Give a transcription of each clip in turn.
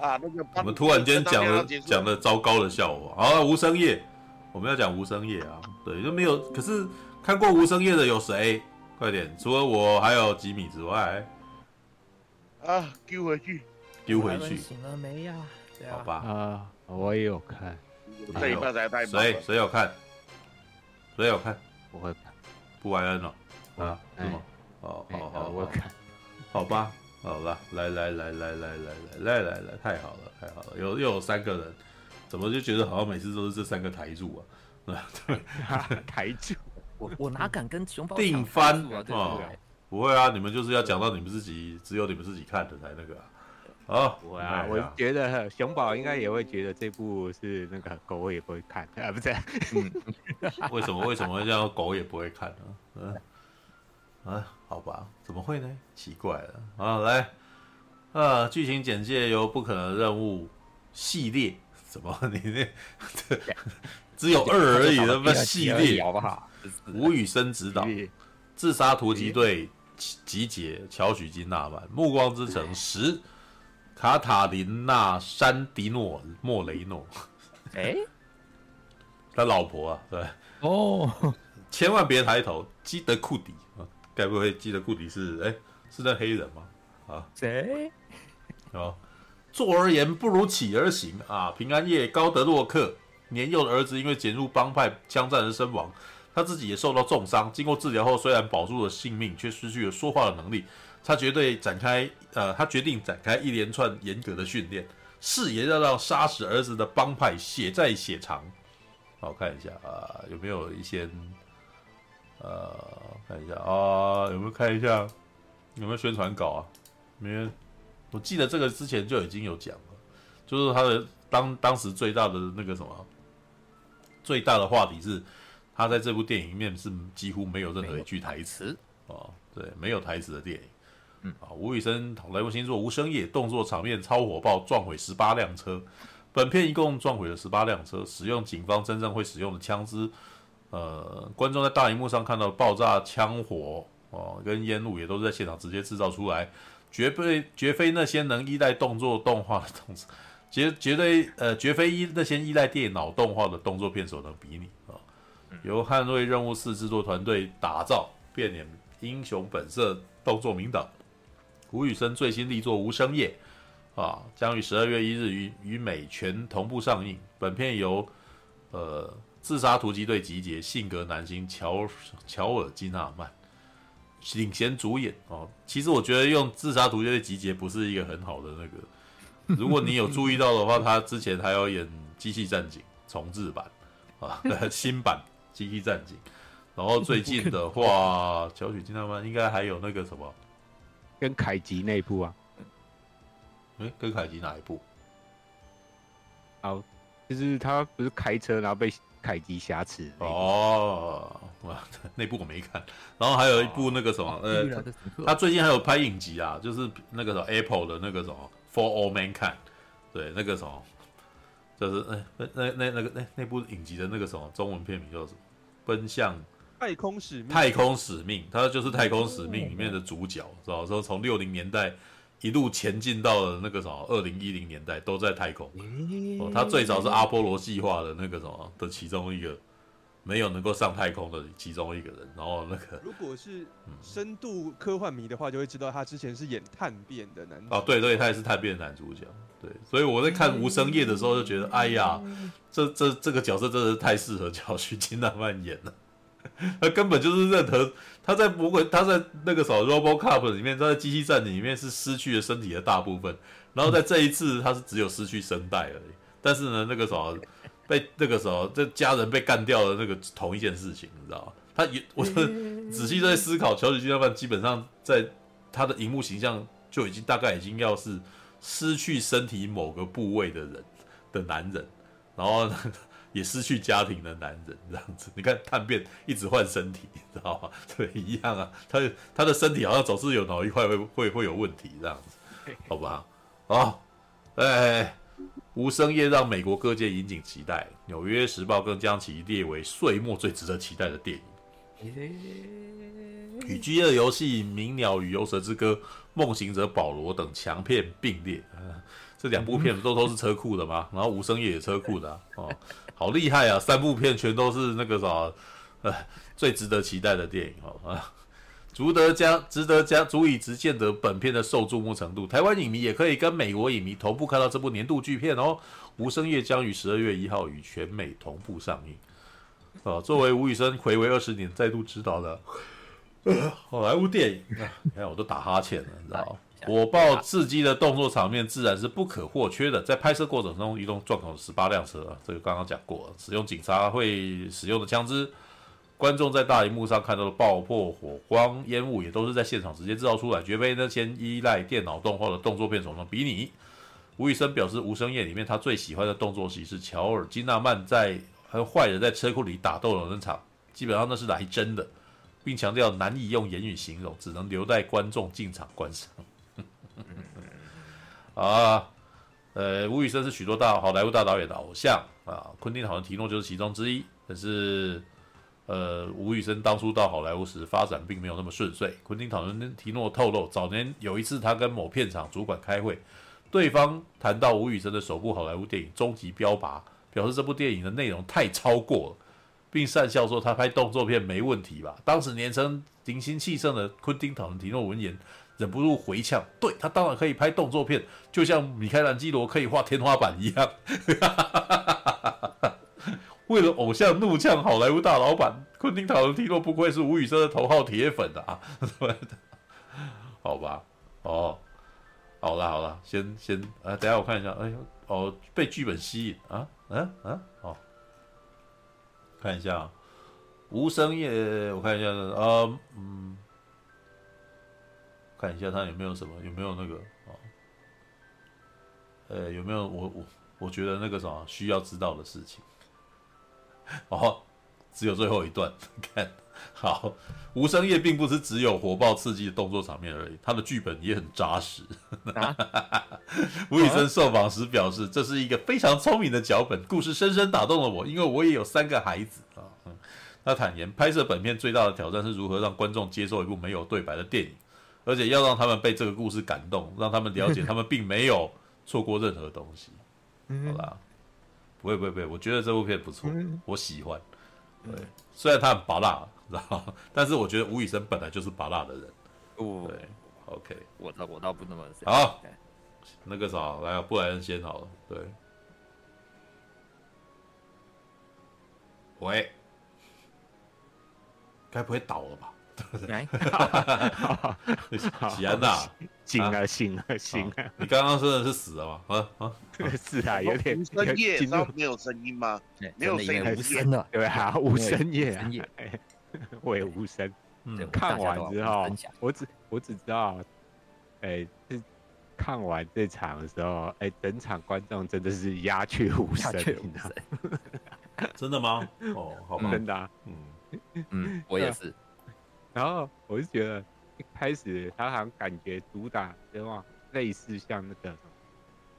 啊，那个我们突然间讲了讲了糟糕的笑话。好，无声夜，我们要讲无声夜啊。对，就没有。可是看过无声夜的有谁？快点，除了我还有吉米之外，啊，丢回去，丢回去。醒了没呀？好吧。啊，我也有看。这一半才带。谁谁有看？谁有看？我会看。布莱恩哦。啊？是吗？哦，好好，我看。好吧。好了，来来来来来来来来来来，太好了太好了，有又有三个人，怎么就觉得好像每次都是这三个台柱啊？对，台柱，我我哪敢跟熊宝定番啊？不会啊，你们就是要讲到你们自己，只有你们自己看的才那个啊。好，不会啊，我觉得熊宝应该也会觉得这部是那个狗也不会看啊，不是？嗯，为什么为什么会叫狗也不会看呢？嗯。啊，好吧，怎么会呢？奇怪了。啊！来，啊，剧情简介由不可能任务系列，怎么 你那只有二而已的那系列，好不好？吴宇森执导，自杀突击队集结，乔许金纳曼，暮光之城十，卡塔琳娜山迪诺莫雷诺，哎，他老婆啊，对。哦，千万别抬头，基德库迪。啊。该不会记得库迪是哎，是那黑人吗？啊，谁？哦，坐而言不如起而行啊！平安夜，高德洛克年幼的儿子因为卷入帮派枪战而身亡，他自己也受到重伤。经过治疗后，虽然保住了性命，却失去了说话的能力。他绝对展开呃，他决定展开一连串严格的训练，誓言要让杀死儿子的帮派血债血偿。好，看一下啊，有没有一些？呃，看一下啊，有没有看一下有没有宣传稿啊？没有，我记得这个之前就已经有讲了，就是他的当当时最大的那个什么，最大的话题是，他在这部电影里面是几乎没有任何一句台词哦，对，没有台词的电影。嗯啊，吴宇森来部新作《无声夜》，动作场面超火爆，撞毁十八辆车。本片一共撞毁了十八辆车，使用警方真正会使用的枪支。呃，观众在大荧幕上看到爆炸、枪火哦，跟烟雾也都是在现场直接制造出来，绝非绝非那些能依赖动作动画的动作，绝绝对呃绝非依那些依赖电脑动画的动作片所能比拟啊、由捍卫任务四制作团队打造，变脸英雄本色动作名导，吴宇森最新力作《无声夜》啊，将于十二月一日于与美全同步上映。本片由呃。自杀突击队集结，性格男星乔乔尔金纳曼领衔主演哦。其实我觉得用自杀突击队集结不是一个很好的那个。如果你有注意到的话，他之前还要演机器战警重制版啊，新版机器战警。然后最近的话，乔许金纳曼应该还有那个什么，跟凯吉那一部啊？诶，跟凯吉哪一部？好，就是他不是开车然后被。凯吉瑕疵哦，哇，那部我没看。然后还有一部那个什么，哦、呃，他最近还有拍影集啊，就是那个什么 Apple 的那个什么 For All Mankind，对，那个什么，就是那那那那那个那那部影集的那个什么中文片名叫什么？奔向太空使命。太空使命，他就是太空使命里面的主角，知道说从六零年代。一路前进到了那个什么二零一零年代，都在太空。哦，他最早是阿波罗计划的那个什么的其中一个，没有能够上太空的其中一个人。然后那个，如果是深度科幻迷的话，就会知道他之前是演探变的男主。哦，对对，他也是探变的男主角。对，所以我在看《无声夜》的时候就觉得，哎呀，这这这个角色真的是太适合乔徐金纳曼演了。他根本就是任何他在魔鬼他在那个什么 RoboCop 里面，他在机器战警里面是失去了身体的大部分，然后在这一次他是只有失去声带而已。但是呢，那个时候被那个时候这家人被干掉的那个同一件事情，你知道吗？他也我是仔细在思考，乔许金纳曼基本上在他的荧幕形象就已经大概已经要是失去身体某个部位的人的男人，然后。也失去家庭的男人这样子，你看探变一直换身体，你知道吗？对，一样啊，他他的身体好像总是有哪一块会会会有问题这样子，好吧？好，哎，无声夜让美国各界引颈期待，《纽约时报》更将其列为岁末最值得期待的电影。与《饥饿游戏》、《鸣鸟与游蛇之歌》、《梦行者保罗》等强片并列。这两部片都都是车库的嘛，然后无声夜也车库的、啊、哦，好厉害啊！三部片全都是那个啥，呃，最值得期待的电影哦啊，值得将，值得将，足以直见得本片的受注目程度。台湾影迷也可以跟美国影迷同步看到这部年度巨片哦。无声夜将于十二月一号与全美同步上映。啊，作为吴宇森回违二十年再度执导的。好莱坞电影啊，你看我都打哈欠了，你知道吗？火爆刺激的动作场面自然是不可或缺的。在拍摄过程中，一共撞了十八辆车，这个刚刚讲过。使用警察会使用的枪支，观众在大荧幕上看到的爆破、火光、烟雾，也都是在现场直接制造出来，绝非那些依赖电脑动画的动作片所能比拟。吴宇森表示，《无声夜》里面他最喜欢的动作戏是乔尔金纳曼在和坏人在车库里打斗的那场，基本上那是来真的。并强调难以用言语形容，只能留待观众进场观赏。啊，呃，吴宇森是许多大好莱坞大导演的偶像啊，昆汀·塔伦提诺就是其中之一。但是，呃，吴宇森当初到好莱坞时发展并没有那么顺遂。昆汀·塔伦提诺透露，早年有一次他跟某片场主管开会，对方谈到吴宇森的首部好莱坞电影《终极标靶》，表示这部电影的内容太超过了。并讪笑说：“他拍动作片没问题吧？”当时年轻年轻气盛的昆汀·塔伦提诺闻言，忍不住回呛：“对，他当然可以拍动作片，就像米开朗基罗可以画天花板一样。”为了偶像怒呛好莱坞大老板，昆汀·塔伦提诺不愧是吴宇森的头号铁粉啊！好吧，哦，好了好了，先先啊，等下我看一下，哎呦，哦，被剧本吸引。啊，嗯嗯，哦。看一下，无声夜，我看一下，啊，嗯，看一下他有没有什么，有没有那个啊，呃，有没有我我我觉得那个什么需要知道的事情，哦，只有最后一段，看。好，无声夜并不是只有火爆刺激的动作场面而已，他的剧本也很扎实。吴宇森受访时表示，这是一个非常聪明的脚本，故事深深打动了我，因为我也有三个孩子啊。他坦言，拍摄本片最大的挑战是如何让观众接受一部没有对白的电影，而且要让他们被这个故事感动，让他们了解他们并没有错过任何东西。好啦，不会不会不会，我觉得这部片不错，我喜欢。对，虽然他很拔辣。知道，但是我觉得吴宇森本来就是拔辣的人。哦，对，OK，我倒我倒不那么好。那个啥，来，布莱恩先好了。对，喂，该不会倒了吧？来，喜 安娜，醒了，醒了，醒了。你刚刚说的是死了吗？啊啊，是啊，有点。无声夜上没有声音吗？没有声音，无声的，对啊，无声夜啊。我也无声。嗯，看完之后，我只我只知道，哎、欸，是看完这场的时候，哎、欸，整场观众真的是鸦雀无声，真的吗？哦，好吧，真的、啊，嗯嗯，我也是。然后我就觉得一开始他好像感觉主打的话，类似像那个，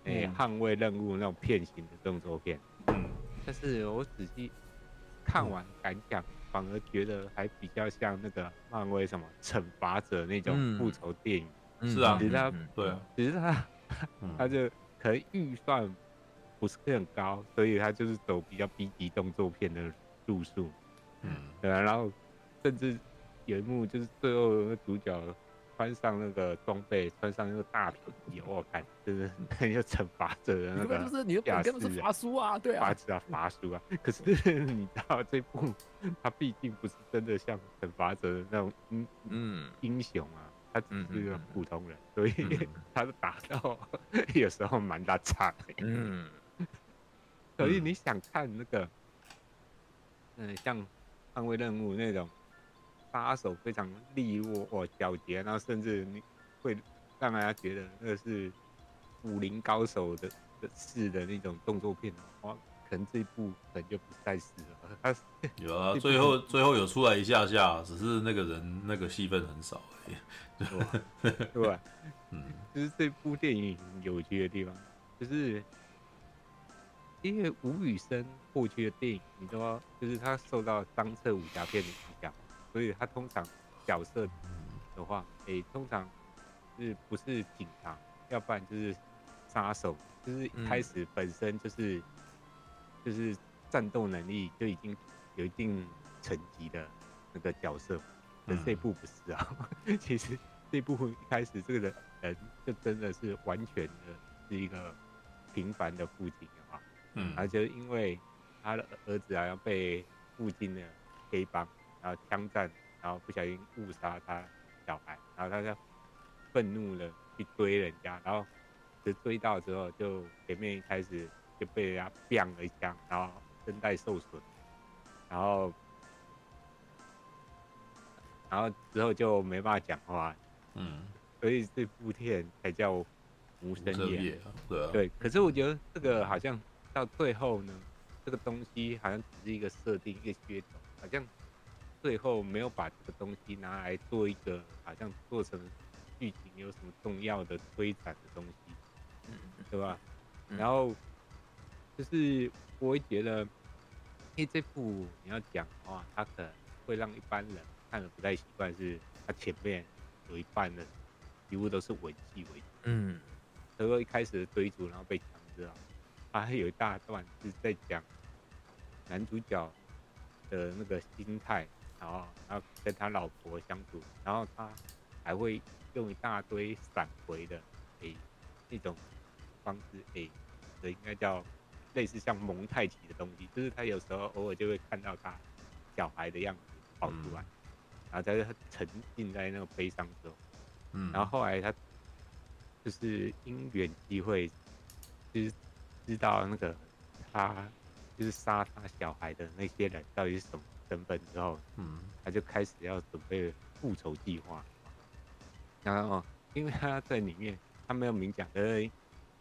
诶、欸，捍卫任务那种片型的动作片，嗯，但是我仔细看完感想。反而觉得还比较像那个漫威什么惩罚者那种复仇电影，嗯、是啊，只是他、嗯、对，只是他 他就可能预算不是很高，所以他就是走比较 B 级动作片的路数，嗯，对啊，然后甚至有一幕就是最后那主角。穿上那个装备，穿上那个大皮衣，我看就是很有惩罚者的那个。就是你的本根本是法术啊，对啊。法术啊，法术啊。可是你知道这部，他毕竟不是真的像惩罚者的那种英嗯英雄啊，他只是一个普通人，所以 他的打斗有时候蛮大差的。嗯。所以你想看那个，嗯，像捍卫任务那种。杀手非常利落哦皎洁，然后甚至你会让大家觉得那是武林高手的的式的那种动作片的话，可能这一部可能就不再是了。他 有啊，最后最后有出来一下下，只是那个人那个戏份很少而已，对吧？对吧？嗯，就是这部电影有趣的地方，就是因为吴宇森过去的电影，你知道，就是他受到张彻武侠片的影响。所以他通常角色的话，诶、欸，通常是不是警察，要不然就是杀手，就是一开始本身就是、嗯、就是战斗能力就已经有一定层级的那个角色，可是这部不是啊，嗯、其实这部一开始这个人人就真的是完全的是一个平凡的父亲啊，嗯，而且因为他的儿子好像被附近的黑帮然后枪战，然后不小心误杀他小孩，然后他就愤怒了去追人家，然后就追到之后，就前面一开始就被人家 bang 了一枪，然后声带受损，然后然后之后就没办法讲话，嗯，所以这部片才叫无声夜，对、啊、对。可是我觉得这个好像到最后呢，这个东西好像只是一个设定，一个噱头，好像最后没有把这个东西拿来做一个，好像做成。剧情有什么重要的推展的东西，嗯，对吧？嗯、然后就是我会觉得，因为这部你要讲的话，它可能会让一般人看了不太习惯，是它前面有一半的几乎都是文戏为主，嗯，所以一开始的追逐，然后被强制了，它还有一大段是在讲男主角的那个心态，然后然后跟他老婆相处，然后他还会。用一大堆闪回的，诶、欸，那种方式，诶、欸，这应该叫类似像蒙太奇的东西，就是他有时候偶尔就会看到他小孩的样子跑出来，嗯、然后在他沉浸在那个悲伤中，嗯，然后后来他就是因缘机会，就是知道那个他就是杀他小孩的那些人到底是什么身份之后，嗯，他就开始要准备复仇计划。然后，因为他在里面，他没有明讲，呃，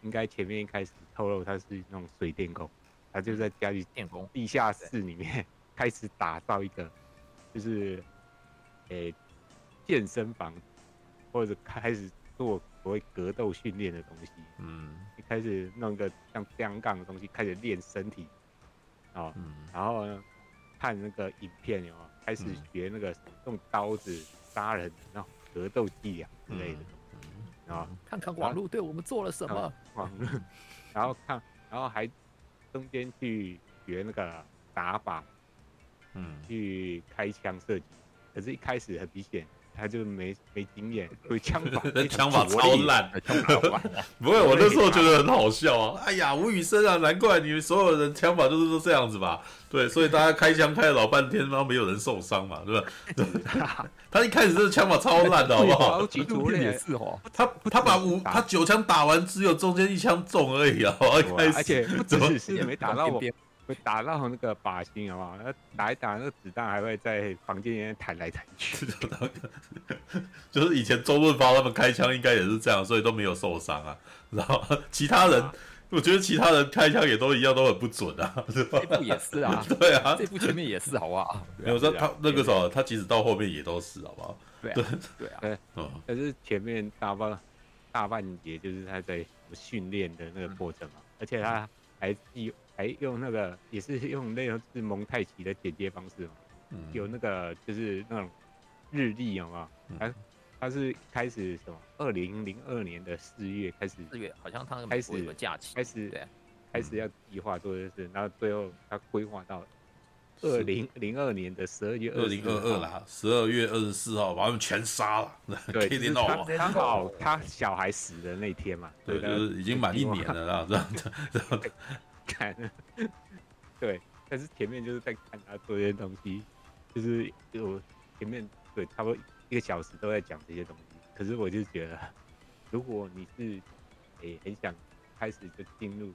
应该前面一开始透露他是那种水电工，他就在家里电工地下室里面 开始打造一个，就是，诶、欸，健身房，或者开始做所谓格斗训练的东西，嗯，一开始弄个像单杠的东西开始练身体，哦，嗯、然后呢，看那个影片有没有，开始学那个用刀子杀人，然后。格斗技啊之类的，嗯、啊，看看网络对我们做了什么，网络，然后看，然后还中间去学那个打法，嗯，去开枪射击，可是一开始很明显。他就没没经验，对枪法，枪法超烂，枪法 不会，我那时候觉得很好笑啊！哎呀，吴宇森啊，难怪你们所有人枪法都是都这样子吧？对，所以大家开枪开了老半天，然后没有人受伤嘛，对吧？他一开始这个枪法超烂的，好不好？也是哦，他他把五他九枪打完，只有中间一枪中而已啊！一开始，而且不只是也没打到我。会打到那个靶心，好不好？那打一打，那个子弹还会在房间里面弹来弹去。就是以前周润发他们开枪应该也是这样，所以都没有受伤啊。然后其他人，啊、我觉得其他人开枪也都一样，都很不准啊。这部也是啊，对啊，这部前面也是，好不好？没有说他那个时候，他其实到后面也都是，好不好？对啊对啊，嗯。但是前面大半大半节就是他在训练的那个过程嘛，嗯、而且他还有。还用那个也是用那种是蒙太奇的剪接方式嘛，嗯、有那个就是那种日历，有没有？他他是开始什么？二零零二年的四月开始，四月好像他开始有假期，开始对，开始要计划做这事，然后最后他规划到二零零二年的十二月二零二二啦，十二月二十四号把他们全杀了。对，就是他刚好他小孩死的那天嘛，对，就是已经满一年了啦，这样这样。看，对，但是前面就是在看他做这些东西，就是就前面对差不多一个小时都在讲这些东西。可是我就觉得，如果你是诶、欸、很想开始就进入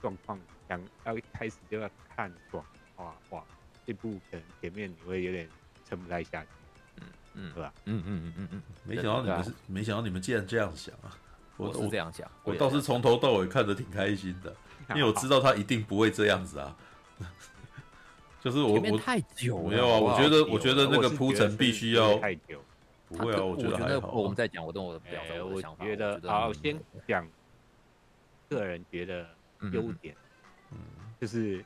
状况，想要一开始就要看爽哇哇，这部可能前面你会有点撑不太下去，嗯嗯，对吧？嗯嗯嗯嗯嗯，没想到你们是，没想到你们竟然这样想啊！我是这样想，我倒是从头到尾看着挺开心的。因为我知道他一定不会这样子啊，就是我我太久没有啊，我觉得我觉得那个铺陈必须要太久，不会啊，我觉得还好。我们再讲，我等我的表达我的想法。我觉得好，先讲个人觉得优点，嗯，就是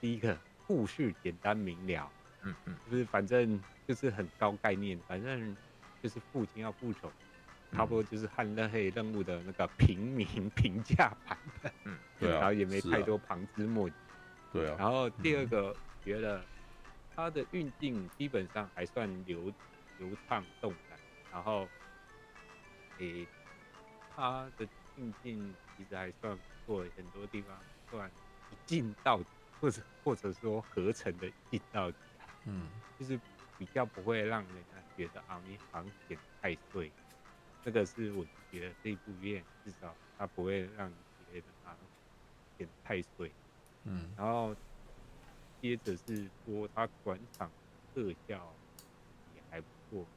第一个故事简单明了，嗯嗯，就是反正就是很高概念，反正就是父亲要复仇，差不多就是汉乐黑任务的那个平民评价版，嗯，对啊，然后也没太多旁枝末节，对啊。然后第二个觉得它的运镜基本上还算流流畅动感，然后诶，它的运镜其实还算不错，很多地方算一镜到底，或者或者说合成的一镜到底，嗯，就是比较不会让人家觉得啊，你好像剪太碎。这个是我觉得这部片至少它不会让你觉得它剪太碎，嗯，然后接着是说它转场特效也还不错，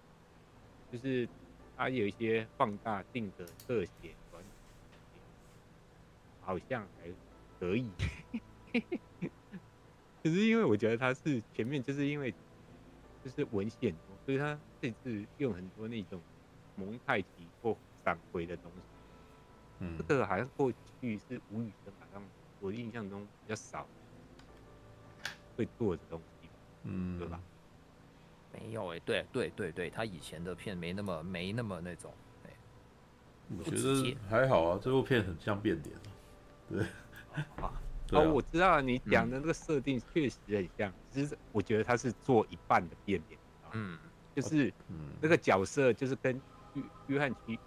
就是它有一些放大镜的特写转场，好像还可以，可是因为我觉得它是前面就是因为就是文献，所以它这次用很多那种。蒙太奇或闪回的东西，嗯，这个好像过去是吴宇森，好像我印象中比较少会做的东西，嗯，对吧？没有哎、欸，对对对对，他以前的片没那么没那么那种，哎，我觉得还好啊，这部片很像变脸，对，啊，哦，我知道你讲的那个设定确实很像，其实我觉得他是做一半的变脸，嗯，就是那个角色就是跟。约约翰屈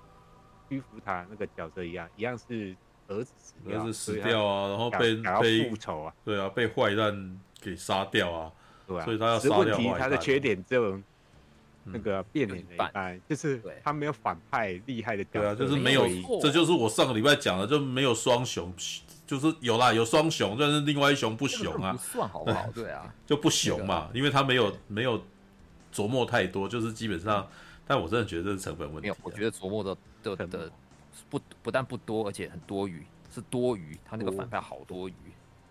屈服他那个角色一样，一样是儿子死掉，儿子死掉啊，然后被被复仇啊，对啊，被坏蛋给杀掉啊，对啊，所以他要杀掉坏蛋。他的缺点就那个变脸的一般，就是他没有反派厉害的角色，对啊，就是没有，这就是我上个礼拜讲的，就没有双雄，就是有啦，有双雄，但是另外一雄不雄啊，不算好不好？对啊，就不雄嘛，因为他没有没有琢磨太多，就是基本上。但我真的觉得这是成本问题。没有，我觉得琢磨的的的不不但不多，而且很多余，是多余。他那个反派好多余，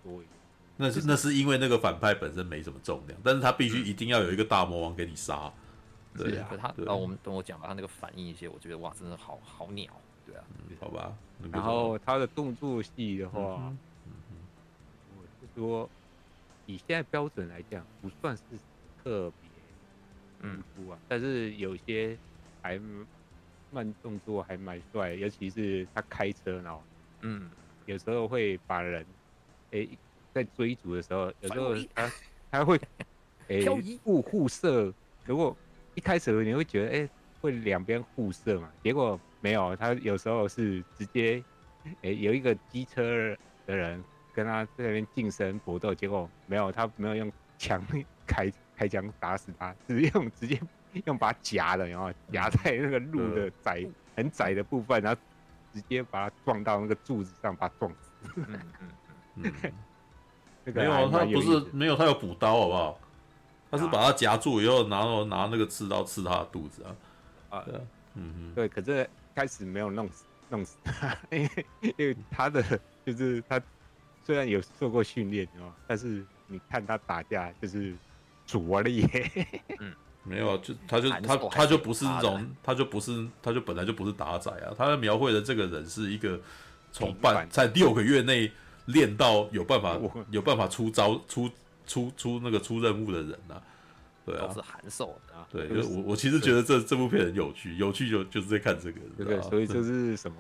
多余。那是那是因为那个反派本身没什么重量，但是他必须一定要有一个大魔王给你杀。对啊，他然后我们等我讲吧，他那个反应一些，我觉得哇，真的好好鸟。对啊，好吧。然后他的动作戏的话，我是说以现在标准来讲，不算是特别。嗯，啊，但是有些还慢动作还蛮帅，尤其是他开车，然后嗯，有时候会把人，哎、欸，在追逐的时候，有时候他他会，哎、欸，互互射。如果一开始你会觉得，哎、欸，会两边互射嘛？结果没有，他有时候是直接，哎、欸，有一个机车的人跟他在那边近身搏斗，结果没有，他没有用枪 开。开枪打死他，只用直接用把他夹了，然后夹在那个路的窄、嗯、很窄的部分，然后直接把它撞到那个柱子上，把它撞死。嗯嗯嗯、没有，他不是没有，他有补刀，好不好？他是把它夹住以后，然后拿那个刺刀刺他的肚子啊。啊，对，嗯嗯，对。可是开始没有弄死弄死他，因为因为他的就是他虽然有受过训练哦，但是你看他打架就是。拙了耶，嗯，没有，就他就他他就不是那种，他就不是，他就本来就不是打仔啊。他描绘的这个人是一个从半在六个月内练到有办法有办法出招出出出那个出任务的人呐、啊。对啊，是函授的。对，就我我其实觉得这这部片很有趣，有趣就就是在看这个，对对，所以 这是什么？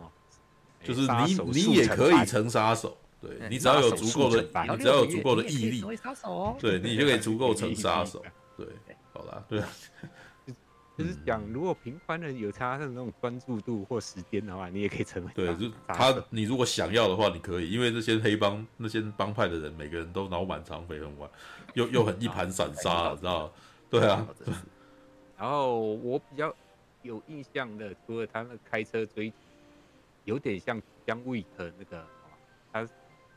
就是你你也可以成杀手。对，你只要有足够的，你只要有足够的毅力，对你就可以足够成杀手。对，好啦，对啊，就是讲，如果平凡人有他的那种专注度或时间的话，你也可以成为。对，就他，你如果想要的话，你可以，因为那些黑帮、那些帮派的人，每个人都脑满肠肥，很晚，又又很一盘散沙，知道？对啊。然后我比较有印象的，除了他那开车追，有点像姜维的那个，他。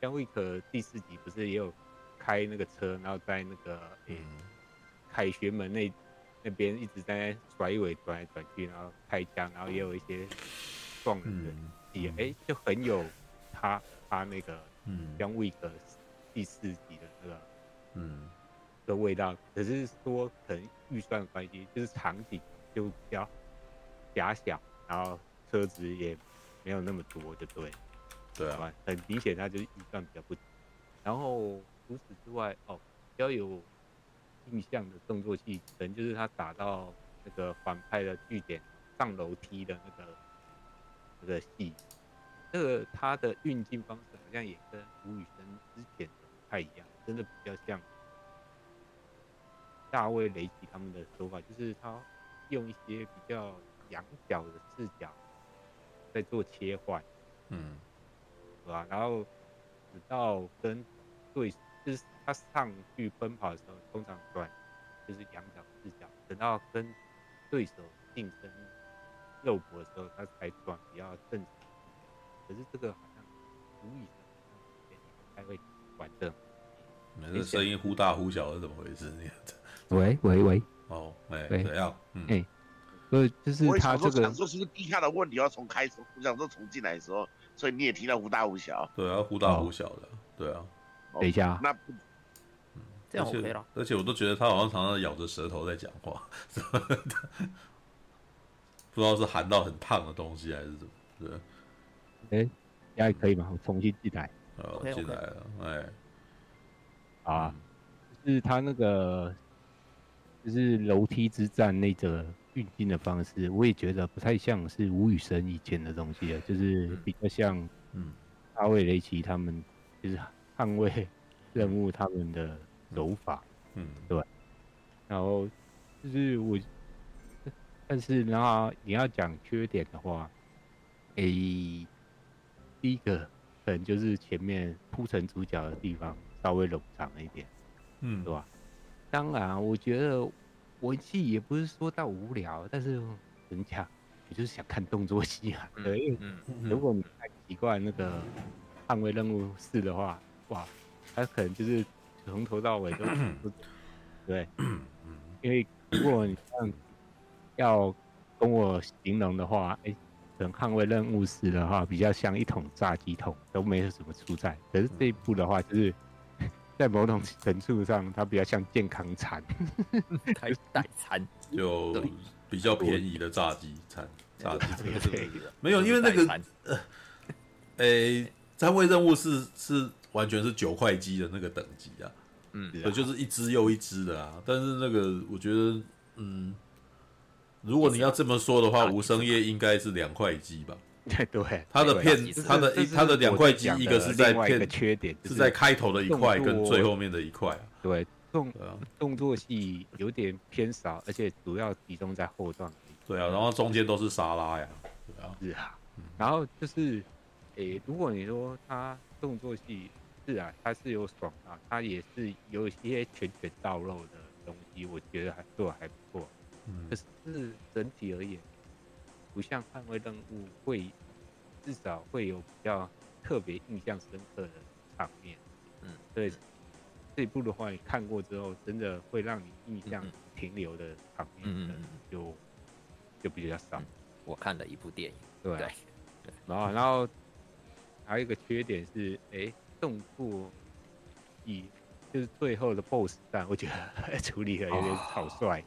姜维可第四集不是也有开那个车，然后在那个嗯凯旋门那那边一直在甩尾转来转去，然后开枪，然后也有一些撞人的戏，哎，就很有他他那个姜维可第四集的那个嗯的味道。可是说可能预算关系，就是场景就比较狭小，然后车子也没有那么多，就对。对啊，很明显，他就是预算比较不足。然后除此之外，哦，比较有印象的动作戏，可能就是他打到那个反派的据点上楼梯的那个那个戏，这个他的运镜方式好像也跟吴宇森之前的不太一样，真的比较像大卫雷奇他们的手法，就是他用一些比较仰角的视角在做切换，嗯，对吧？然后直到跟对，就是他上去奔跑的时候，通常转就是仰角视角，等到跟对手近身肉搏的时候，他才转比较正常。可是这个好像无意识不太会管这。你的声音忽大忽小是怎么回事？喂喂喂，哦，哎，怎样？嗯，哎，不是，就是他这个，我想说是不是地下的问题要从开始？我想说从进来的时候，所以你也听到忽大忽小。对啊，忽大忽小的，对啊。等一下，那这样 OK 了。而且我都觉得他好像常常咬着舌头在讲话，不知道是含到很烫的东西还是怎么。对，哎，现在可以吗？我重新进来。哦，进来了，哎，啊，就是他那个。就是楼梯之战那个运镜的方式，我也觉得不太像是吴宇森以前的东西了，就是比较像，嗯，大卫雷奇他们就是捍卫任务他们的手法，嗯，对。然后就是我，但是然后你要讲缺点的话，诶、欸，第一个可能就是前面铺成主角的地方稍微冗长了一点，嗯，对吧？当然，我觉得文戏也不是说到无聊，但是人家我就是想看动作戏啊。对，嗯，如果你太习惯那个捍卫任务四的话，哇，他可能就是从头到尾都不对。因为如果你这样要跟我形容的话，哎、欸，可能捍卫任务四的话比较像一桶炸鸡桶，都没有什么出彩。可是这一部的话，就是。在某种程度上，它比较像健康餐，代代餐，就比较便宜的炸鸡餐，炸鸡没有，因为那个呃，诶，捍卫任务是是完全是九块鸡的那个等级啊，嗯，对，就是一只又一只的啊。但是那个我觉得，嗯，如果你要这么说的话，无声夜应该是两块鸡吧。对，他的片，他的他的两块肌，一个是在片，缺点是在开头的一块跟最后面的一块。对，动动作戏有点偏少，而且主要集中在后段。对啊，然后中间都是沙拉呀。对啊，是啊。然后就是，诶，如果你说他动作戏是啊，他是有爽啊，他也是有一些拳拳到肉的东西，我觉得还做的还不错。嗯。可是整体而言。不像捍卫任务会，至少会有比较特别印象深刻的场面。嗯，对，这一部的话，你看过之后，真的会让你印象停留的场面，就就比较少。我看了一部电影，对，对，然后然后还有一个缺点是，哎、欸，动作以就是最后的 BOSS 战，我觉得 处理的有点草率。哦，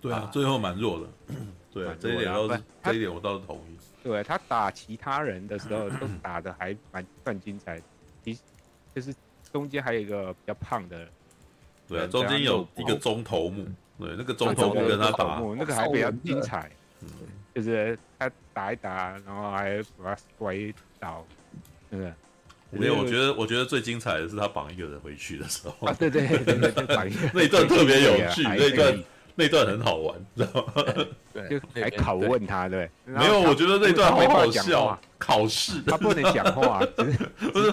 对啊，最后蛮弱的。对啊，这一点倒是，这一点我倒是同意。对，他打其他人的时候 都打的还蛮算精彩，其实就是中间还有一个比较胖的，对啊，中间有一个中头目，对，那个中头目跟他打，那个还比较精彩，嗯，就是他打一打，然后还把他摔倒，那个没有，我觉得我觉得最精彩的是他绑一个人回去的时候，啊，对对对对对，绑一个，那一段特别有趣，那一段。那段很好玩，知道吗？对，就还拷问他，对，没有，我觉得那段好好笑。考试他不能讲话，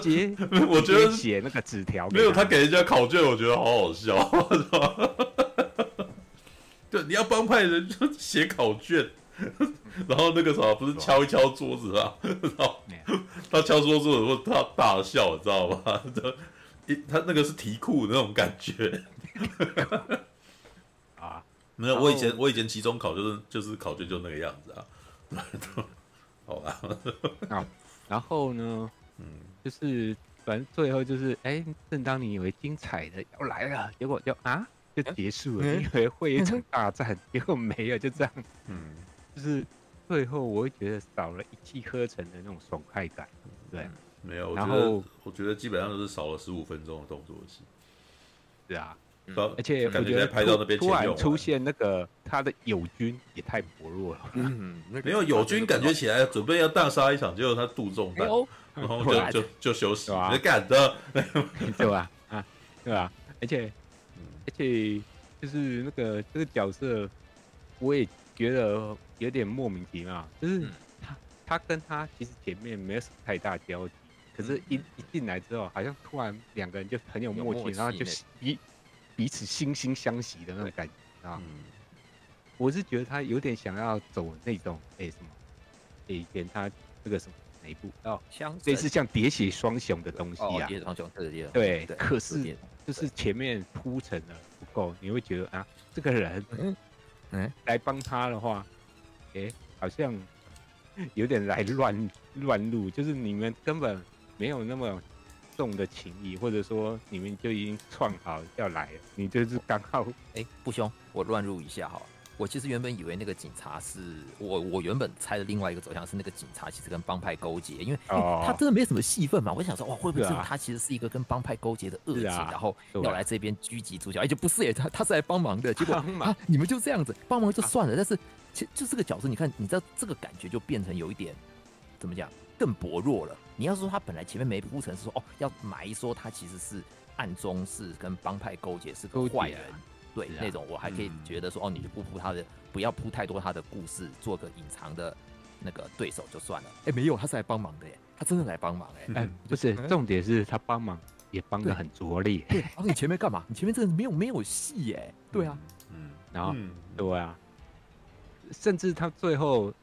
直接我觉得写那个纸条，没有他给人家考卷，我觉得好好笑，知道吗？对，你要帮派人就写考卷，然后那个什么不是敲一敲桌子啊，然后他敲桌子的时候他大笑，你知道吗？他他那个是题库那种感觉。没有，我以前我以前期中考就是就是考卷就那个样子啊，好吧。好，然后呢，嗯，就是反正最后就是，哎，正当你以为精彩的要来了，结果就啊就结束了，你以为会一场大战，结果没有，就这样。嗯，就是最后我会觉得少了一气呵成的那种爽快感，对，没有。然后我觉得基本上都是少了十五分钟的动作戏。是啊。而且我觉得突然出现那个他的友军也太薄弱了。嗯，没有友军感觉起来准备要大杀一场，结果他肚中弹，然后 就就就休息，没干的，对吧？啊，对吧？而且而且就是那个这个角色，我也觉得有点莫名其妙，就是他他跟他其实前面没有什么太大交集，可是一一进来之后，好像突然两个人就很有默契，然后就一。彼此惺惺相惜的那种感觉啊，我是觉得他有点想要走那种哎什么，以前他这个什么哪一部哦，类似像喋血双雄的东西啊，喋血双雄对对，可是就是前面铺陈的不够，你会觉得啊，这个人 嗯。来帮他的话，哎好像有点来乱乱入，就是你们根本没有那么。重的情谊，或者说你们就已经串好要来了，你就是刚好哎，不凶，我乱入一下哈。我其实原本以为那个警察是我，我原本猜的另外一个走向是那个警察其实跟帮派勾结，因为、哦、他真的没什么戏份嘛。我想说哇，会不会是他其实是一个跟帮派勾结的恶警，啊、然后要来这边狙击主角？哎，就不是哎，他他是来帮忙的。结果啊，你们就这样子帮忙就算了，啊、但是其实就这个角色，你看，你知道这个感觉就变成有一点怎么讲？更薄弱了。你要说他本来前面没铺成，是说哦要埋说他其实是暗中是跟帮派勾结，是个坏人，对那种我还可以觉得说哦，你就不铺他的，不要铺太多他的故事，做个隐藏的那个对手就算了。哎，没有，他是来帮忙的耶，他真的来帮忙哎。哎，不是，重点是他帮忙也帮得很拙劣。对，然后你前面干嘛？你前面真的没有没有戏耶。对啊，嗯，然后对啊，甚至他最后。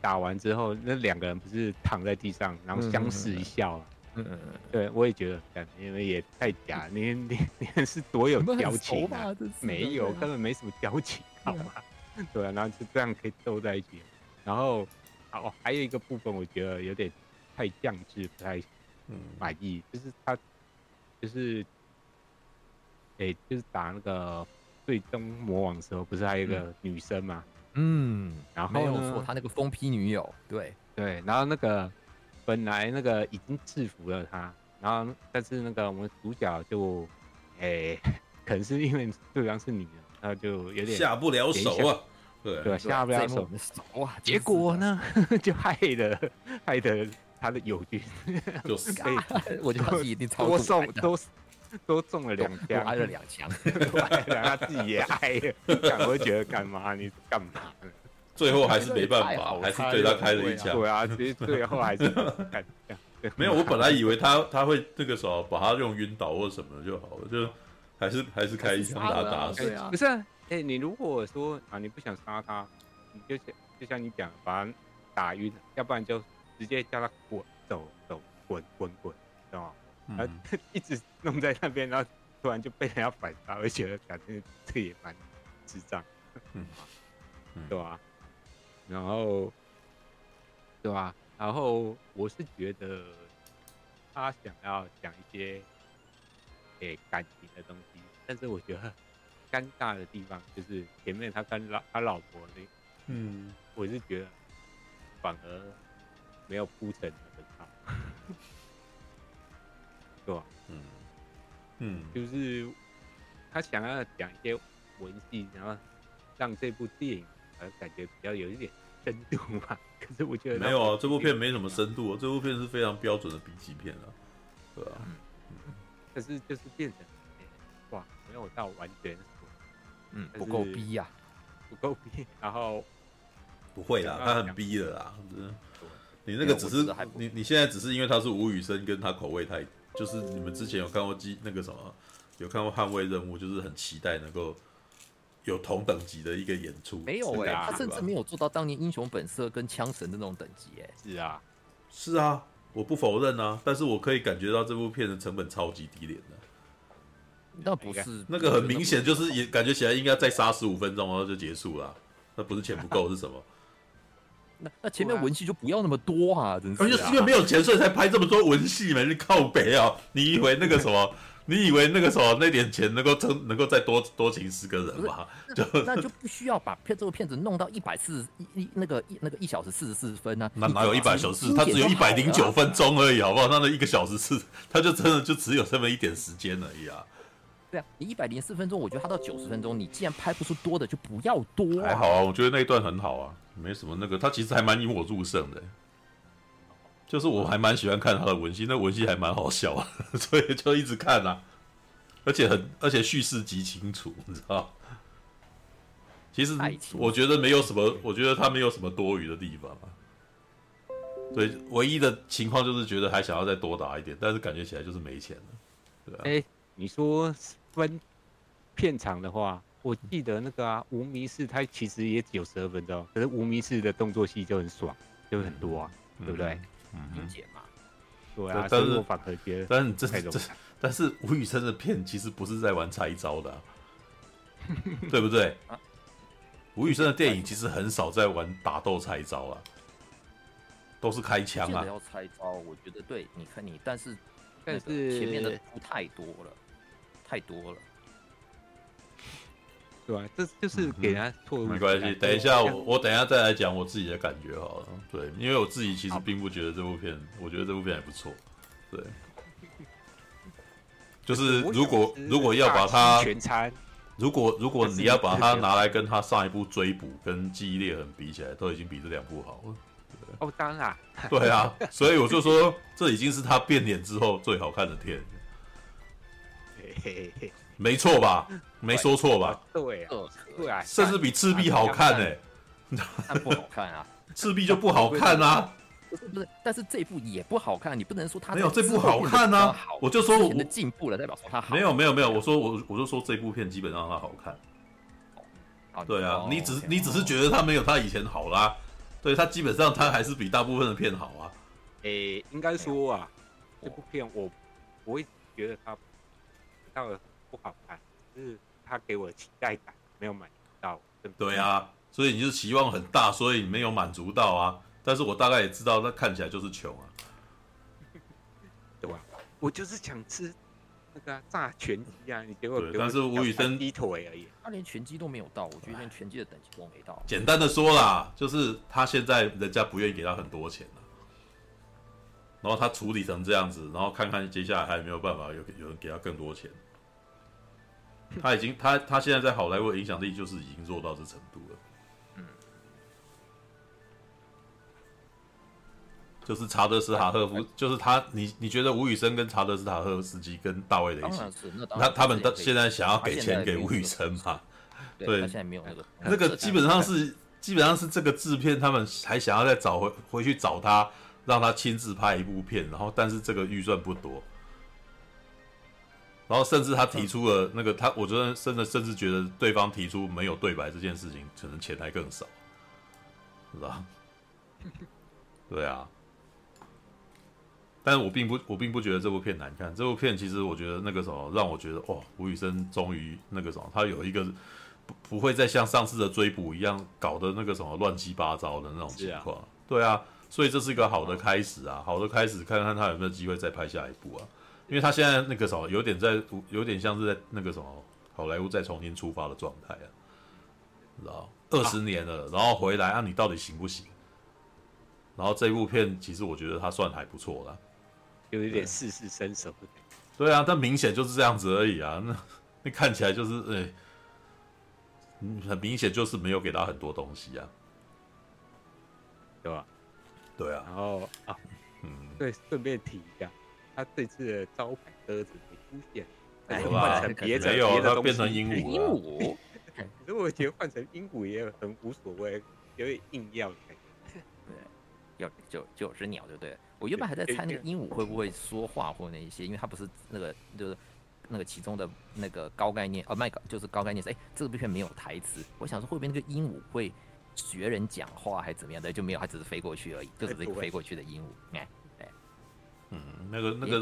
打完之后，那两个人不是躺在地上，然后相视一笑。嗯嗯嗯，对，我也觉得，因为也太假，你你你们是多有交情啊？没有，根本没什么交情，好吗？对啊，然后就这样可以斗在一起。然后，哦，还有一个部分，我觉得有点太降智，不太满意，就是他，就是，哎，就是打那个最终魔王的时候，不是还有一个女生吗？嗯，然后没有说他那个疯批女友，对对，然后那个本来那个已经制服了他，然后但是那个我们主角就，哎，可能是因为对方是女的，然后就有点下不了手啊，对对，下不了手哇，结果呢 就害的害得他的友军，就是我觉得他一定超多送都。都中了两枪，挨了两枪，然后他自己也挨了，我会觉得干嘛？你干嘛？最后还是没办法，还是对他开了一枪。对啊，其实最后还是没有。我本来以为他他会那个时候把他用晕倒或什么就好了，就还是还是开一枪把他打死。不是，哎，你如果说啊，你不想杀他，你就像就像你讲，把他打晕，要不然就直接叫他滚走走滚滚滚，知道吗？然后一直弄在那边，然后突然就被人家反杀，而且感觉这也蛮智障，嗯，对吧？然后，对吧？然后我是觉得他想要讲一些诶感情的东西，但是我觉得尴尬的地方就是前面他跟老他老婆那，嗯，我是觉得反而没有铺陈的很好。对吧？嗯嗯，就是他想要讲一些文戏，然后让这部电影呃感觉比较有一点深度嘛。可是我觉得没有啊，这部片没什么深度啊，这部片是非常标准的 B 级片啊，对吧？嗯，可是就是变成哇，没有到完全嗯不够逼呀，不够逼然后 不会啦，他很逼的啦，你那个只是你你现在只是因为他是吴宇森，跟他口味太。就是你们之前有看过机那个什么，有看过《捍卫任务》，就是很期待能够有同等级的一个演出。没有哎、欸，他甚至没有做到当年《英雄本色》跟《枪神》的那种等级哎、欸。是啊，是啊，我不否认啊，但是我可以感觉到这部片的成本超级低廉的。那不是那个很明显就是也感觉起来应该再杀十五分钟然后就结束了，那不是钱不够是什么？那那前面文戏就不要那么多啊，真是、啊！而且因为没有钱，所以才拍这么多文戏嘛，你靠北啊！你以为那个什么？你以为那个什么？那点钱能够撑，能够再多多请十个人吗？就那就 不需要把片这个片子弄到一百四一一那个一那个一小时四十四分啊！那哪有一百小时？它只有一百零九分钟而已，好不好？那那一个小时是，它就真的就只有这么一点时间而已啊！对啊，你一百零四分钟，我觉得他到九十分钟，你既然拍不出多的，就不要多。还好啊，我觉得那一段很好啊，没什么那个，他其实还蛮引我入胜的。就是我还蛮喜欢看他的文戏，那文戏还蛮好笑啊，所以就一直看啊。而且很，而且叙事极清楚，你知道？其实我觉得没有什么，我觉得他没有什么多余的地方啊。对，唯一的情况就是觉得还想要再多打一点，但是感觉起来就是没钱了，对吧？哎，你说分片场的话，我记得那个啊，无名氏他其实也只有十二分钟，可是无名氏的动作戏就很爽，就很多啊，嗯、对不对？嗯，理解嘛。对啊，但是我反而觉得，但是这这，但是吴宇森的片其实不是在玩拆招的、啊，对不对？吴宇森的电影其实很少在玩打斗拆招啊。都是开枪啊！要拆招，我觉得对。你看你，但是但是前面的不太多了，太多了，对吧？这就是给人家错误。没关系，等一下我我等一下再来讲我自己的感觉好了。对，因为我自己其实并不觉得这部片，我觉得这部片还不错。对，就是如果如果要把它全餐，如果如果你要把它拿来跟他上一部追捕跟记忆裂痕比起来，都已经比这两部好了。哦，当然，对啊，所以我就说，这已经是他变脸之后最好看的片，没错吧？没说错吧？对啊，对啊，甚至比赤壁好看哎，不好看啊，赤壁就不好看啊，不是不是，但是这部也不好看，你不能说它没有这部好看啊，我就说我的进步了，代表说他好，没有没有没有，我说我我就说这部片基本上它好看，对啊，你只你只是觉得它没有它以前好啦。对，它基本上它还是比大部分的片好啊。诶、欸，应该说啊，这部片我不会觉得它到了不好看，就是他给我的期待感没有满足到。对不对？对啊，所以你就期望很大，所以你没有满足到啊。但是我大概也知道，那看起来就是穷啊。对吧？我就是想吃。那个炸拳击啊，你给我，但是吴宇森低腿而已，他连拳击都没有到，我觉得连拳击的等级都没到。简单的说啦，就是他现在人家不愿意给他很多钱了，然后他处理成这样子，然后看看接下来还有没有办法有有人给他更多钱。他已经他他现在在好莱坞的影响力就是已经弱到这程度了。嗯。就是查德斯塔赫夫，就是他，你你觉得吴宇森跟查德斯塔赫斯基跟大卫的一起，那他们现在想要给钱给吴宇森嘛？对，他现在没有那个，那个基本上是基本上是这个制片，他们还想要再找回回去找他，让他亲自拍一部片，然后但是这个预算不多，然后甚至他提出了那个他，我觉得甚至甚至觉得对方提出没有对白这件事情，可能钱还更少，是吧？对啊。但是我并不，我并不觉得这部片难看。这部片其实我觉得那个什么，让我觉得哇，吴宇森终于那个什么，他有一个不不会再像上次的追捕一样搞得那个什么乱七八糟的那种情况。啊对啊，所以这是一个好的开始啊，好的开始，看看他有没有机会再拍下一部啊。因为他现在那个什么，有点在，有点像是在那个什么好莱坞再重新出发的状态啊，知道？二十年了，然后回来，啊，你到底行不行？然后这部片其实我觉得他算还不错了。有一点试试身手，对啊，但明显就是这样子而已啊。那那看起来就是，哎、欸，很明显就是没有给他很多东西啊，对吧？对啊。然后啊，嗯，对，顺便提一下，他这次的招牌鸽子没出现，哎换成别的，没有，他变成鹦鹉了。鹦鹉，可是我觉得换成鹦鹉也很无所谓，有点硬要。对，要就就有只鸟就对了。我原本还在猜那个鹦鹉会不会说话或那一些，因为它不是那个就是那个其中的那个高概念哦，麦克就是高概念是哎，这个部片没有台词，我想说会不会那个鹦鹉会学人讲话还是怎么样的，就没有，它只是飞过去而已，就只是一个飞过去的鹦鹉。哎，对，嗯，那个那个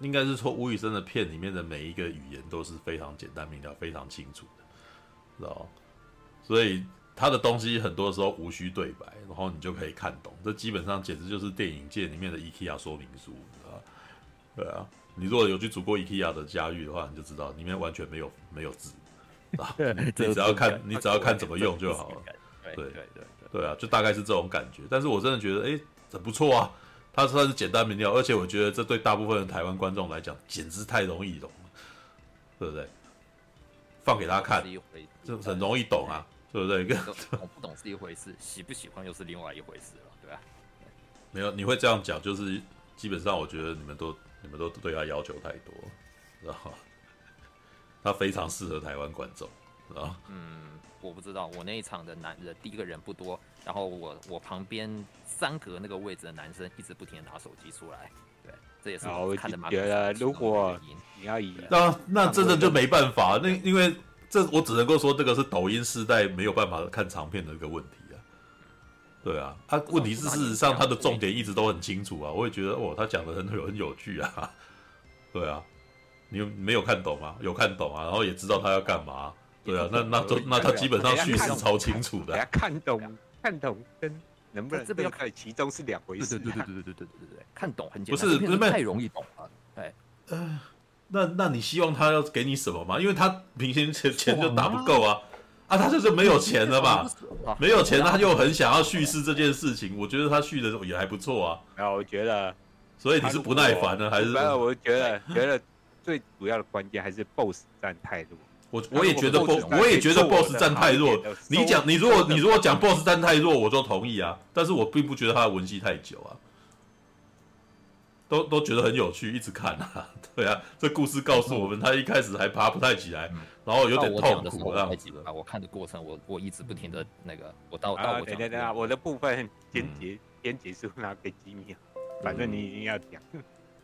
应该是说吴宇森的片里面的每一个语言都是非常简单明了、非常清楚的，知道？所以。他的东西很多时候无需对白，然后你就可以看懂。这基本上简直就是电影界里面的 IKEA 说明书，啊，对啊。你如果有去组过 IKEA 的家具的话，你就知道里面完全没有没有字 啊。你只要看，你只要看怎么用就好了。对对对对啊，就大概是这种感觉。但是我真的觉得，哎，很不错啊。它算是简单明了，而且我觉得这对大部分的台湾观众来讲，简直太容易懂了，对不对？放给他看，这很容易懂啊，对不对？懂不懂是一回事，喜不喜欢又是另外一回事了，对吧？没有，你会这样讲，就是基本上我觉得你们都你们都对他要求太多，知道吗？他非常适合台湾观众，嗯，我不知道，我那一场的男人第一个人不多，然后我我旁边三格那个位置的男生一直不停的拿手机出来。对这也是我看的蛮。觉得如果你要赢那那真的就没办法，那因为这我只能够说，这个是抖音时代没有办法看长片的一个问题啊。对啊，他问题是事实上他的重点一直都很清楚啊，我也觉得哦，他讲的很有很有趣啊。对啊，你没有看懂吗？有看懂啊，然后也知道他要干嘛。对啊，那那都那他基本上叙事超清楚的。看懂看懂跟。能不能这边要看其中是两回事？对对对对对对对对对，看懂很简单，不是不是太容易懂了。对，呃，那那你希望他要给你什么吗？因为他平时钱钱就打不够啊，啊，他就是没有钱了嘛，没有钱，他就很想要叙事这件事情。我觉得他叙的也还不错啊。啊，我觉得，所以你是不耐烦呢，还是？没有，我觉得觉得最主要的关键还是 BOSS 战太弱。我我也觉得 boss，我也觉得 boss 战太弱。你讲，你如果你如果讲 boss 战太弱，我就同意啊。但是我并不觉得他的文戏太久啊，都都觉得很有趣，一直看啊。对啊，这故事告诉我们，他一开始还爬不太起来，然后有点痛苦啊。我看的过程，我我一直不停的那个，我到到我等等等，我的部分先结先结束，拿给吉米，反正你已经要讲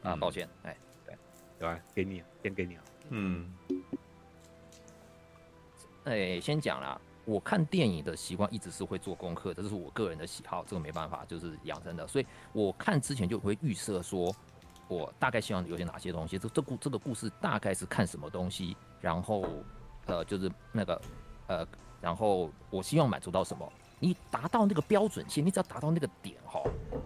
啊，抱歉，哎，对，对吧？给你，先给你啊，嗯。哎，先讲啦，我看电影的习惯一直是会做功课，这是我个人的喜好，这个没办法，就是养成的。所以我看之前就会预设说，我大概希望有些哪些东西，这这故这个故事大概是看什么东西，然后呃，就是那个呃，然后我希望满足到什么，你达到那个标准线，你只要达到那个点哈，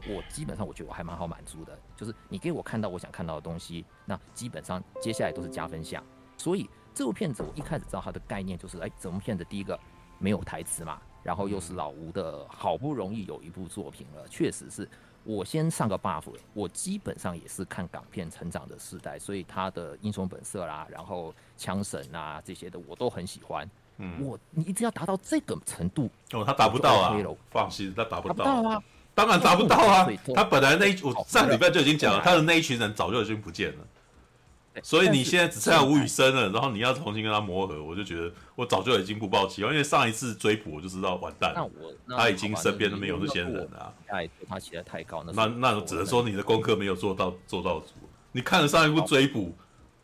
我基本上我觉得我还蛮好满足的，就是你给我看到我想看到的东西，那基本上接下来都是加分项，所以。这部片子我一开始知道它的概念就是，哎，整部片子第一个没有台词嘛，然后又是老吴的好不容易有一部作品了，确实是我先上个 buff，我基本上也是看港片成长的时代，所以他的英雄本色啦，然后枪神啊这些的我都很喜欢。嗯，我你一定要达到这个程度哦，他达不到啊，放心，他达不到。啊，当然达不到啊，他本来那一我上礼拜就已经讲了，他的那一群人早就已经不见了。所以你现在只剩下吴宇森了，然后你要重新跟他磨合，我就觉得我早就已经不抱希望，因为上一次追捕我就知道完蛋了，他已经身边都没有那些人了。哎，他期待太高，那那只能说你的功课没有做到做到足。你看了上一部追捕，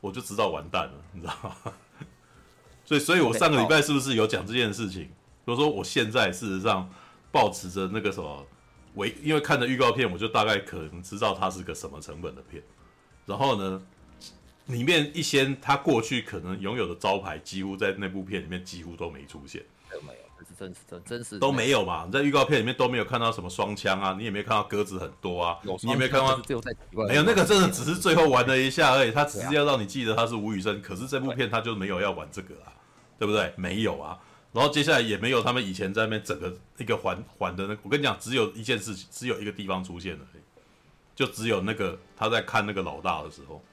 我就知道完蛋了，你知道吗？所以，所以我上个礼拜是不是有讲这件事情？比如说我现在事实上保持着那个什么，为因为看了预告片，我就大概可能知道它是个什么成本的片，然后呢？里面一些他过去可能拥有的招牌，几乎在那部片里面几乎都没出现，都没有，这是真实真真实都没有嘛？你在预告片里面都没有看到什么双枪啊，你也没看到鸽子很多啊，你也没看到，没有那个真的只是最后玩了一下而已，他只是要让你记得他是吴宇森，可是这部片他就没有要玩这个啊，对不对？没有啊，然后接下来也没有他们以前在那边整个一个环环的那个，我跟你讲，只有一件事情，只有一个地方出现了，就只有那个他在看那个老大的时候。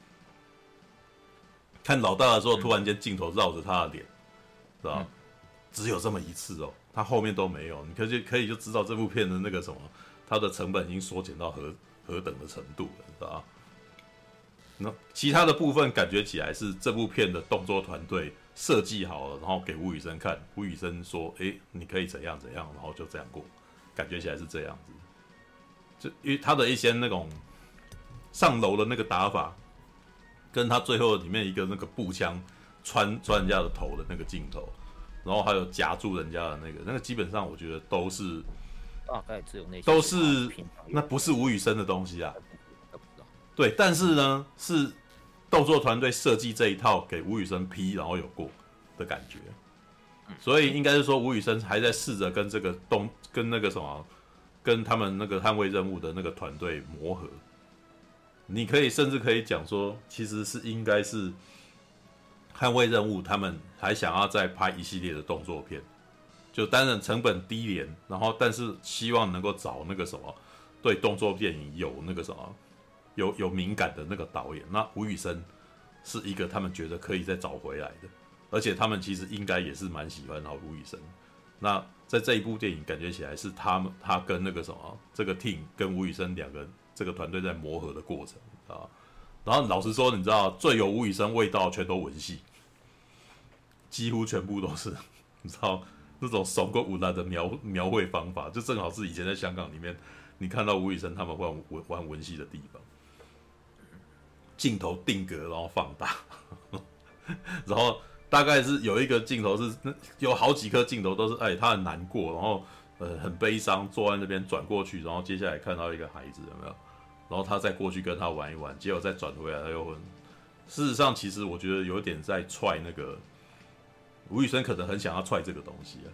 看老大的时候，突然间镜头绕着他的脸，是吧？只有这么一次哦，他后面都没有。你可就可以就知道这部片的那个什么，它的成本已经缩减到何何等的程度了，是吧？那其他的部分感觉起来是这部片的动作团队设计好了，然后给吴宇森看，吴宇森说：“诶，你可以怎样怎样，然后就这样过。”感觉起来是这样子，就因为他的一些那种上楼的那个打法。跟他最后里面一个那个步枪穿穿人家的头的那个镜头，然后还有夹住人家的那个，那个基本上我觉得都是大概只有那些都是那不是吴宇森的东西啊。对，但是呢是动作团队设计这一套给吴宇森批然后有过的感觉，所以应该是说吴宇森还在试着跟这个动跟那个什么跟他们那个捍卫任务的那个团队磨合。你可以甚至可以讲说，其实是应该是捍卫任务，他们还想要再拍一系列的动作片，就担任成本低廉，然后但是希望能够找那个什么对动作电影有那个什么有有敏感的那个导演。那吴宇森是一个他们觉得可以再找回来的，而且他们其实应该也是蛮喜欢老吴宇森。那在这一部电影感觉起来是他们他跟那个什么这个 team 跟吴宇森两个这个团队在磨合的过程啊。然后老实说，你知道最有吴宇森味道全都文戏，几乎全部都是 你知道那种怂过无赖的描描绘方法，就正好是以前在香港里面你看到吴宇森他们玩玩玩文戏的地方。镜头定格，然后放大，然后大概是有一个镜头是，有好几颗镜头都是，哎，他很难过，然后呃很悲伤，坐在那边转过去，然后接下来看到一个孩子有没有？然后他再过去跟他玩一玩，结果再转回来，他又很。事实上，其实我觉得有点在踹那个吴宇森，可能很想要踹这个东西啊。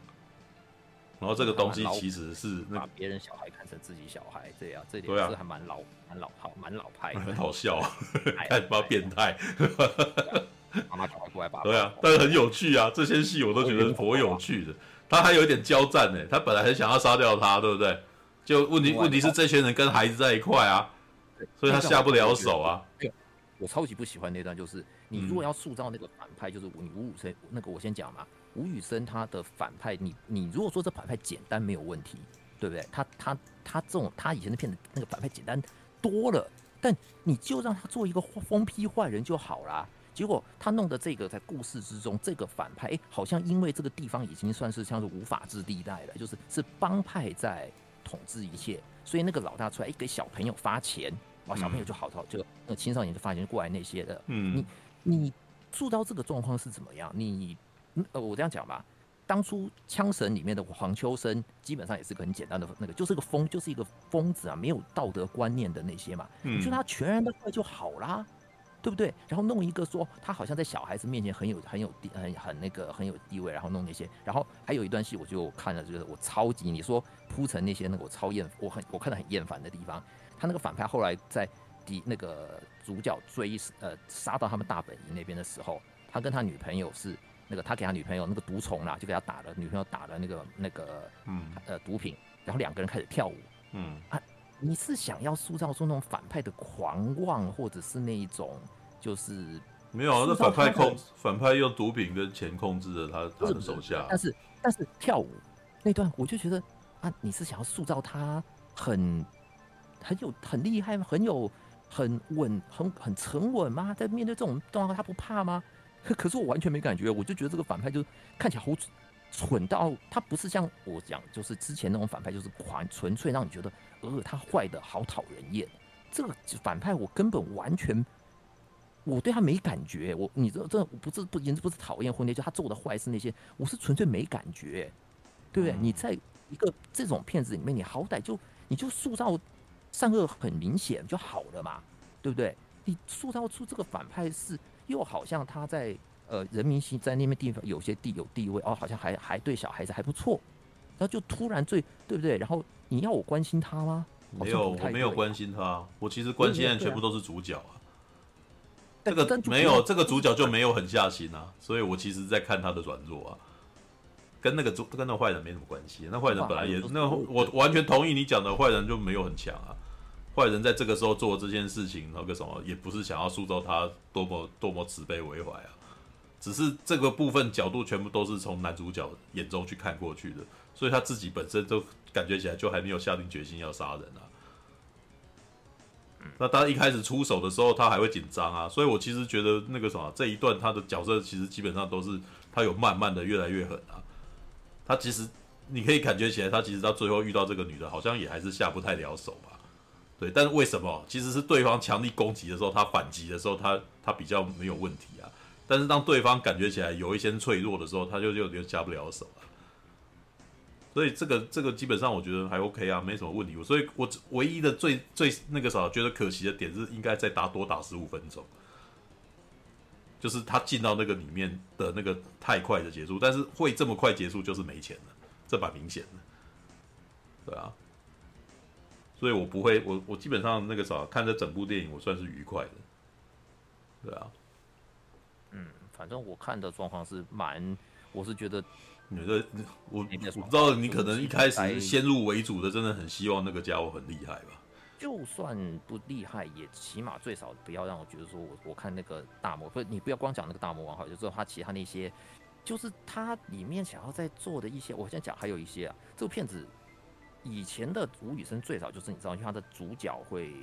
然后这个东西其实是把别人小孩看成自己小孩，这样这点是还蛮老、蛮老套、蛮老派，很好笑，看不要变态。妈妈赶快过来吧。对啊，但是很有趣啊，这些戏我都觉得颇有趣的。他还有一点交战呢，他本来很想要杀掉他，对不对？就问题问题是这些人跟孩子在一块啊，所以他下不了手啊。我超级不喜欢那段，就是你如果要塑造那个反派，就是你吴宇森那个，我先讲嘛。吴宇森他的反派，你你如果说这反派简单没有问题，对不对？他他他这种他以前的片子那个反派简单多了，但你就让他做一个疯批坏人就好啦。结果他弄的这个在故事之中，这个反派哎，好像因为这个地方已经算是像是无法治地带了，就是是帮派在统治一切，所以那个老大出来一给小朋友发钱，哇，小朋友就好好，就那青少年就发现过来那些的。嗯，你你塑造这个状况是怎么样？你。呃，我这样讲吧，当初《枪神》里面的黄秋生基本上也是个很简单的那个，就是个疯，就是一个疯子啊，没有道德观念的那些嘛。嗯，你说他全然的坏就好啦，对不对？然后弄一个说他好像在小孩子面前很有很有地很很那个很有地位，然后弄那些，然后还有一段戏我就看了，就是我超级你说铺成那些那个我超厌，我很我看的很厌烦的地方，他那个反派后来在敌那个主角追呃杀到他们大本营那边的时候，他跟他女朋友是。那个他给他女朋友那个毒虫啦，就给他打了，女朋友打了那个那个嗯呃毒品，然后两个人开始跳舞，嗯啊，你是想要塑造出那种反派的狂妄，或者是那一种就是没有啊？那反派控反派用毒品跟钱控制了他他的手下，但是但是跳舞那段我就觉得啊，你是想要塑造他很很有很厉害吗？很有很稳很很沉稳吗？在面对这种状况他不怕吗？可可是我完全没感觉，我就觉得这个反派就看起来好蠢到，他不是像我讲，就是之前那种反派，就是狂纯粹让你觉得，呃，他坏的好讨人厌。这个反派我根本完全，我对他没感觉。我你这这不是不言之不是讨厌或那就他做的坏事那些，我是纯粹没感觉，对不对？你在一个这种片子里面，你好歹就你就塑造善恶很明显就好了嘛，对不对？你塑造出这个反派是。又好像他在呃人民心在那边地方有些地有地位哦，好像还还对小孩子还不错，然后就突然最对不对？然后你要我关心他吗？没有，我没有关心他，我其实关心的全部都是主角啊。这个没有这个主角就没有狠下心啊，所以我其实在看他的软弱啊，跟那个主跟那坏人没什么关系。那坏人本来也那我完全同意你讲的，坏人就没有很强啊。坏人在这个时候做这件事情，那个什么，也不是想要塑造他多么多么慈悲为怀啊，只是这个部分角度全部都是从男主角眼中去看过去的，所以他自己本身都感觉起来就还没有下定决心要杀人啊。那他一开始出手的时候，他还会紧张啊，所以我其实觉得那个什么这一段他的角色其实基本上都是他有慢慢的越来越狠啊，他其实你可以感觉起来，他其实到最后遇到这个女的，好像也还是下不太了手吧。对，但是为什么？其实是对方强力攻击的时候，他反击的时候，他他比较没有问题啊。但是当对方感觉起来有一些脆弱的时候，他就就就下不了手了。所以这个这个基本上我觉得还 OK 啊，没什么问题。我所以我唯一的最最那个啥，觉得可惜的点是应该再打多打十五分钟，就是他进到那个里面的那个太快的结束，但是会这么快结束就是没钱了，这蛮明显的。对啊。所以我不会，我我基本上那个啥，看这整部电影我算是愉快的，对啊，嗯，反正我看的状况是蛮，我是觉得，你的我我不知道你可能一开始先入为主的，真的很希望那个家伙很厉害吧？就算不厉害，也起码最少不要让我觉得说我我看那个大魔，不是你不要光讲那个大魔王好，就是他其他那些，就是他里面想要在做的一些，我现在讲还有一些啊，这部片子以前的吴宇森最早就是你知道，因为他的主角会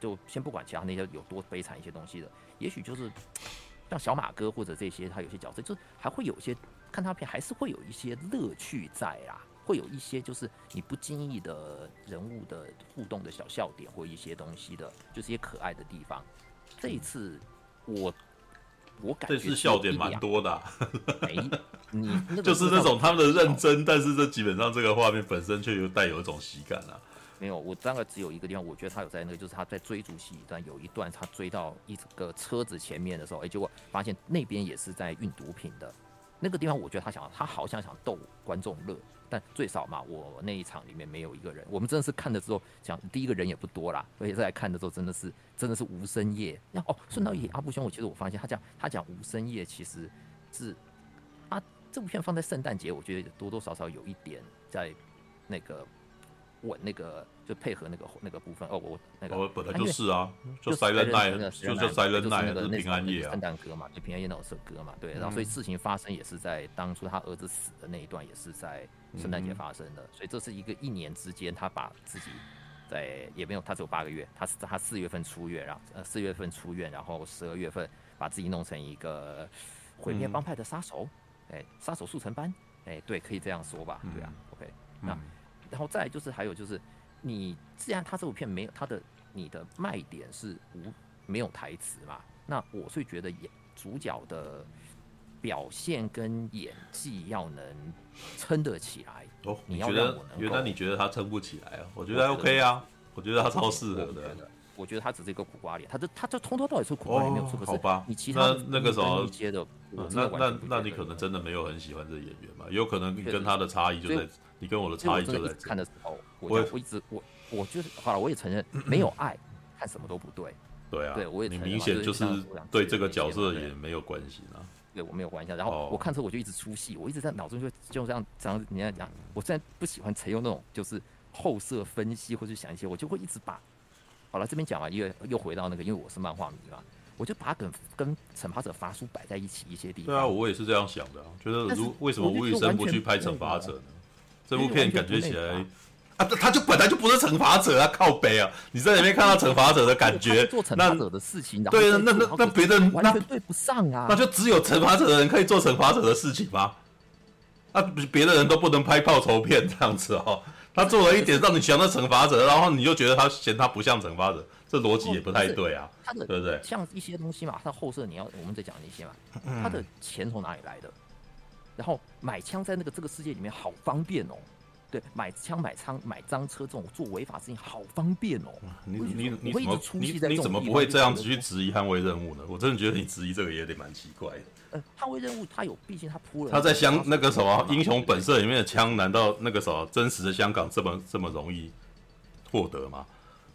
就先不管其他那些有多悲惨一些东西的，也许就是像小马哥或者这些，他有些角色就还会有一些看他片还是会有一些乐趣在啊。会有一些就是你不经意的人物的互动的小笑点，或一些东西的，就是一些可爱的地方。这一次我我感觉这次笑点蛮多的、啊。哎，你、那个、就是那种他们的认真，但是这基本上这个画面本身却又带有一种喜感啊。没有，我大概只有一个地方，我觉得他有在那个，就是他在追逐戏一段，有一段他追到一个车子前面的时候，哎，结果发现那边也是在运毒品的。那个地方，我觉得他想，他好像想逗观众乐。但最少嘛，我那一场里面没有一个人。我们真的是看的时候，讲第一个人也不多啦，而且在看的时候真的是真的是无声夜。那哦，顺道一提，阿布兄，我其实我发现他讲他讲无声夜，其实是啊，这部片放在圣诞节，我觉得多多少少有一点在那个。稳那个就配合那个那个部分哦，我那个我本来就是啊，就 Silent Night，就叫 Silent Night，是平安夜啊，圣诞歌嘛，就平安夜那首歌嘛，对，然后所以事情发生也是在当初他儿子死的那一段，也是在圣诞节发生的，所以这是一个一年之间他把自己在也没有，他只有八个月，他是他四月份出院，然后呃四月份出院，然后十二月份把自己弄成一个毁灭帮派的杀手，哎，杀手速成班，哎，对，可以这样说吧，对啊，OK，那。然后再来就是还有就是，你既然他这部片没有他的你的卖点是无没有台词嘛，那我是觉得演主角的表现跟演技要能撑得起来。哦，你觉得原来你觉得他撑不起来啊？我觉得 OK 啊，我觉得他超适合的。我觉得他只是一个苦瓜脸，他这他这从头到尾是苦瓜脸没有错。好吧，你其他那个时候接的，那那那你可能真的没有很喜欢这个演员嘛？有可能你跟他的差异就在。你跟我的差异就在看的时候，我我一直我我就是好了，我也承认 没有爱，看什么都不对。对啊，对我也你明显就是对这个角色也没有关系啊。对我没有关系，然后我看之后我就一直出戏，我一直在脑中就就这样这样你在讲，我虽然不喜欢采用那种就是后设分析或者想一些，我就会一直把好了这边讲完，又又回到那个，因为我是漫画迷嘛，我就把跟跟惩罚者法书摆在一起一些地方。对啊，我也是这样想的，觉得如为什么吴宇森不去拍惩罚者呢？这部片感觉起来啊，他就本来就不是惩罚者啊，靠北啊！你在里面看到惩罚者的感觉，做惩罚者的事情，对啊，那那那别的完全对不上啊！那就只有惩罚者的人可以做惩罚者的事情吗？啊，别的人都不能拍报仇片这样子哦。他做了一点让你想到惩罚者，然后你就觉得他嫌他不像惩罚者，这逻辑也不太对啊，对不对？像一些东西嘛，他后设你要我们再讲那些嘛，他的钱从哪里来的？然后买枪在那个这个世界里面好方便哦，对，买枪买仓买赃车这种做违法事情好方便哦。你你你怎么你你怎么不会这样子去质疑捍卫任务呢？我真的觉得你质疑这个也有点蛮奇怪的。呃，捍卫任务他有，毕竟他铺了。他在香那个什么英雄本色里面的枪，难道那个什么真实的香港这么这么容易获得吗？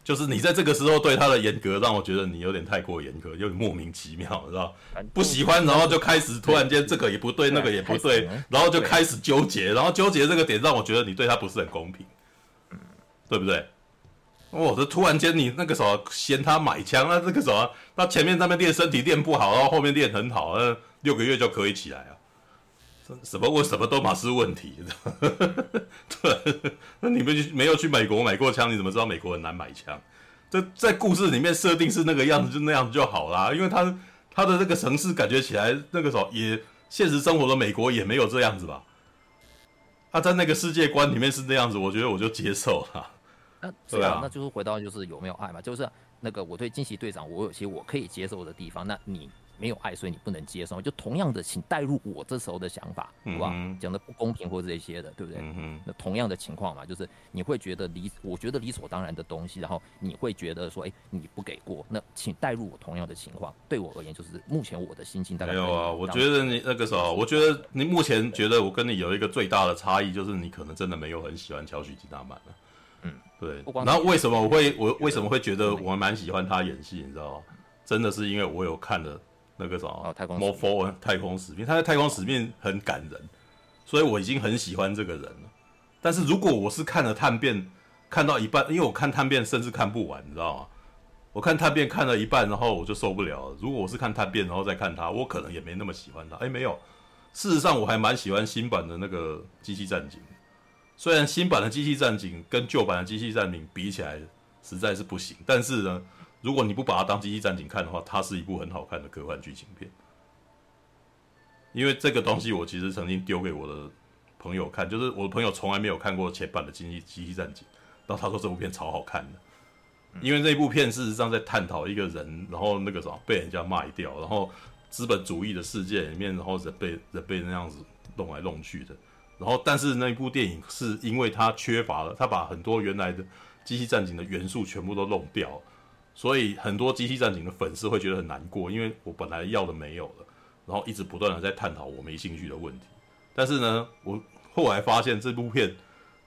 就是你在这个时候对他的严格，让我觉得你有点太过严格，有点莫名其妙，知道不喜欢，然后就开始突然间这个也不对，那个也不对，然后就开始纠结，然后纠结这个点让我觉得你对他不是很公平，对不对？我，这突然间你那个时候嫌他买枪，那这个时候那前面那边练身体练不好，然后后面练很好，那六个月就可以起来啊？什么问什么都嘛是问题，对，那你们没有去美国买过枪，你怎么知道美国很难买枪？这在故事里面设定是那个样子，就那样子就好啦。因为他他的那个城市感觉起来，那个时候也现实生活的美国也没有这样子吧？他在那个世界观里面是那样子，我觉得我就接受了。那对啊，那就是回到就是有没有爱嘛？就是那个我对惊奇队长，我有些我可以接受的地方，那你。没有爱，所以你不能接受。就同样的，请带入我这时候的想法，好吧？讲的不公平或者这些的，对不对？嗯、那同样的情况嘛，就是你会觉得理，我觉得理所当然的东西，然后你会觉得说，哎，你不给过，那请带入我同样的情况。对我而言，就是目前我的心情大概没有啊。我觉得你那个时候，我觉得你目前觉得我跟你有一个最大的差异，就是你可能真的没有很喜欢乔许吉纳曼了。嗯，对。然后为什么我会我为什么会觉得我蛮喜欢他演戏？你知道吗？真的是因为我有看了。那个什么，哦、太空使命，太空使命，他在太空使命很感人，所以我已经很喜欢这个人了。但是如果我是看了《探变》看到一半，因为我看探变甚至看不完，你知道吗？我看探变看了一半，然后我就受不了了。如果我是看探变，然后再看他，我可能也没那么喜欢他。哎，没有，事实上我还蛮喜欢新版的那个机器战警。虽然新版的机器战警跟旧版的机器战警比起来实在是不行，但是呢，如果你不把它当机器战警看的话，它是一部很好看的科幻剧情片。因为这个东西我其实曾经丢给我的朋友看，就是我的朋友从来没有看过前版的机器机器战警，然后他说这部片超好看的。因为这部片事实上在探讨一个人，然后那个什么被人家卖掉，然后资本主义的世界里面，然后人被人被那样子弄来弄去的，然后但是那部电影是因为它缺乏了，它把很多原来的机器战警的元素全部都弄掉，所以很多机器战警的粉丝会觉得很难过，因为我本来要的没有了，然后一直不断的在探讨我没兴趣的问题，但是呢，我后来发现这部片，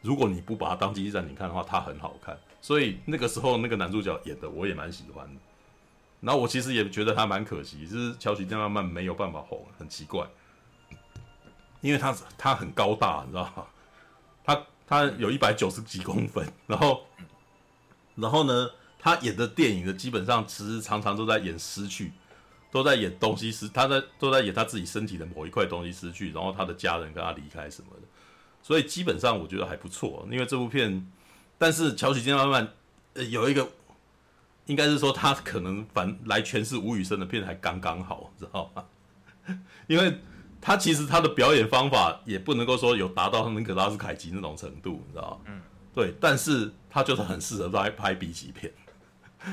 如果你不把它当机器战警看的话，它很好看。所以那个时候那个男主角演的我也蛮喜欢的，然后我其实也觉得他蛮可惜，就是乔许·詹纳曼没有办法红，很奇怪，因为他他很高大，你知道吗？他他有一百九十几公分，然后然后呢，他演的电影的基本上其实常常都在演失去，都在演东西失，他在都在演他自己身体的某一块东西失去，然后他的家人跟他离开什么的，所以基本上我觉得还不错，因为这部片。但是乔许·金曼曼，呃，有一个，应该是说他可能反来诠释吴宇森的片还刚刚好，知道吗？因为他其实他的表演方法也不能够说有达到尼可拉斯凯奇那种程度，你知道吗？嗯，对，但是他就是很适合在拍 B 级片，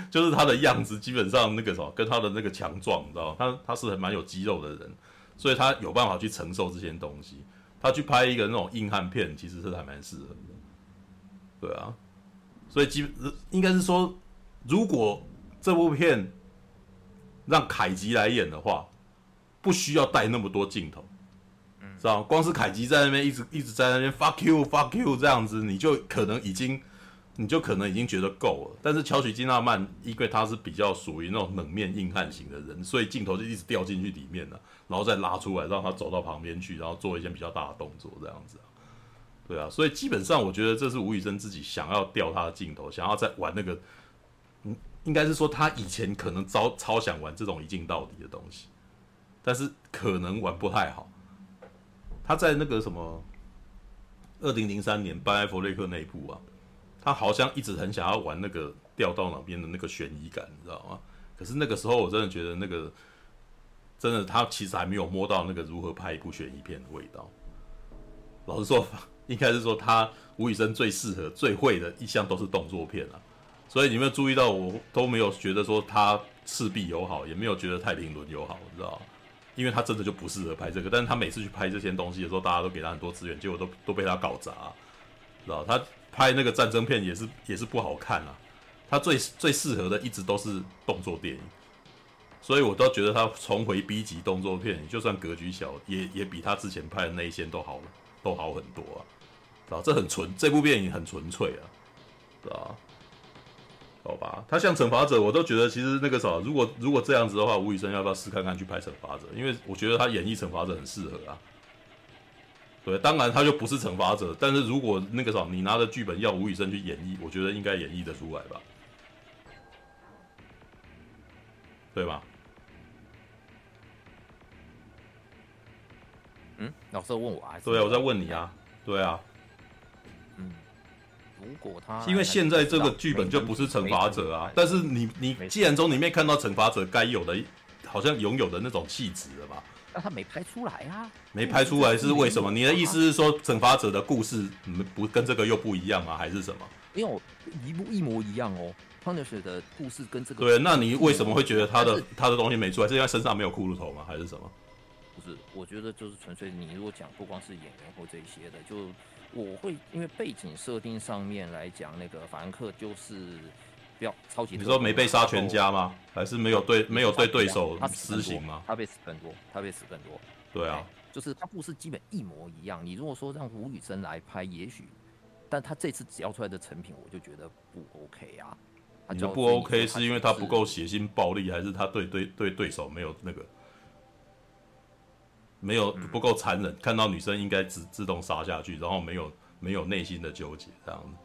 就是他的样子基本上那个什么，跟他的那个强壮，你知道吗？他他是很蛮有肌肉的人，所以他有办法去承受这些东西。他去拍一个那种硬汉片，其实是还蛮适合的。对啊，所以基本应该是说，如果这部片让凯吉来演的话，不需要带那么多镜头，嗯，知道光是凯吉在那边一直一直在那边 fuck you fuck you 这样子，你就可能已经，你就可能已经觉得够了。但是乔许金纳曼，因为他是比较属于那种冷面硬汉型的人，所以镜头就一直掉进去里面了，然后再拉出来，让他走到旁边去，然后做一些比较大的动作这样子。对啊，所以基本上我觉得这是吴宇森自己想要调他的镜头，想要再玩那个，嗯，应该是说他以前可能超超想玩这种一镜到底的东西，但是可能玩不太好。他在那个什么，二零零三年班艾佛列克那部啊，他好像一直很想要玩那个掉到哪边的那个悬疑感，你知道吗？可是那个时候我真的觉得那个，真的他其实还没有摸到那个如何拍一部悬疑片的味道。老实说。应该是说他吴宇森最适合、最会的一项都是动作片啊，所以你有没有注意到，我都没有觉得说他赤壁有好，也没有觉得太平轮有好，你知道吗？因为他真的就不适合拍这个。但是他每次去拍这些东西的时候，大家都给他很多资源，结果都都被他搞砸，知道他拍那个战争片也是也是不好看啊。他最最适合的一直都是动作电影，所以我都觉得他重回 B 级动作片，就算格局小，也也比他之前拍的那一些都好了，都好很多啊。啊，这很纯，这部电影很纯粹啊，对吧？好吧，他像惩罚者，我都觉得其实那个啥，如果如果这样子的话，吴宇森要不要试看看去拍惩罚者？因为我觉得他演绎惩罚者很适合啊。对，当然他就不是惩罚者，但是如果那个啥，你拿着剧本要吴宇森去演绎，我觉得应该演绎的出来吧？对吧？嗯，老师问我啊？对啊，我在问你啊。对啊。嗯如果他因为现在这个剧本就不是惩罚者啊，但是你你既然从里面看到惩罚者该有的，好像拥有的那种气质了吧？但他没拍出来啊，没拍出来是为什么？你的意思是说惩罚者的故事不跟这个又不一样吗？还是什么？没有一模一模一样哦，Punisher 的故事跟这个对，那你为什么会觉得他的他的东西没出来？是因为身上没有骷髅头吗？还是什么？不是，我觉得就是纯粹你如果讲不光是演员或这些的，就。我会因为背景设定上面来讲，那个法兰克就是比较超级。你说没被杀全家吗？还是没有对没有对对手施行吗？他被死更多，他被死更多。对啊，就是他故事基本一模一样。你如果说让吴宇森来拍，也许，但他这次交出来的成品，我就觉得不 OK 啊。你的不 OK 是因为他不够血腥暴力，还是他对对对对手没有那个？没有不够残忍，看到女生应该自自动杀下去，然后没有没有内心的纠结这样子。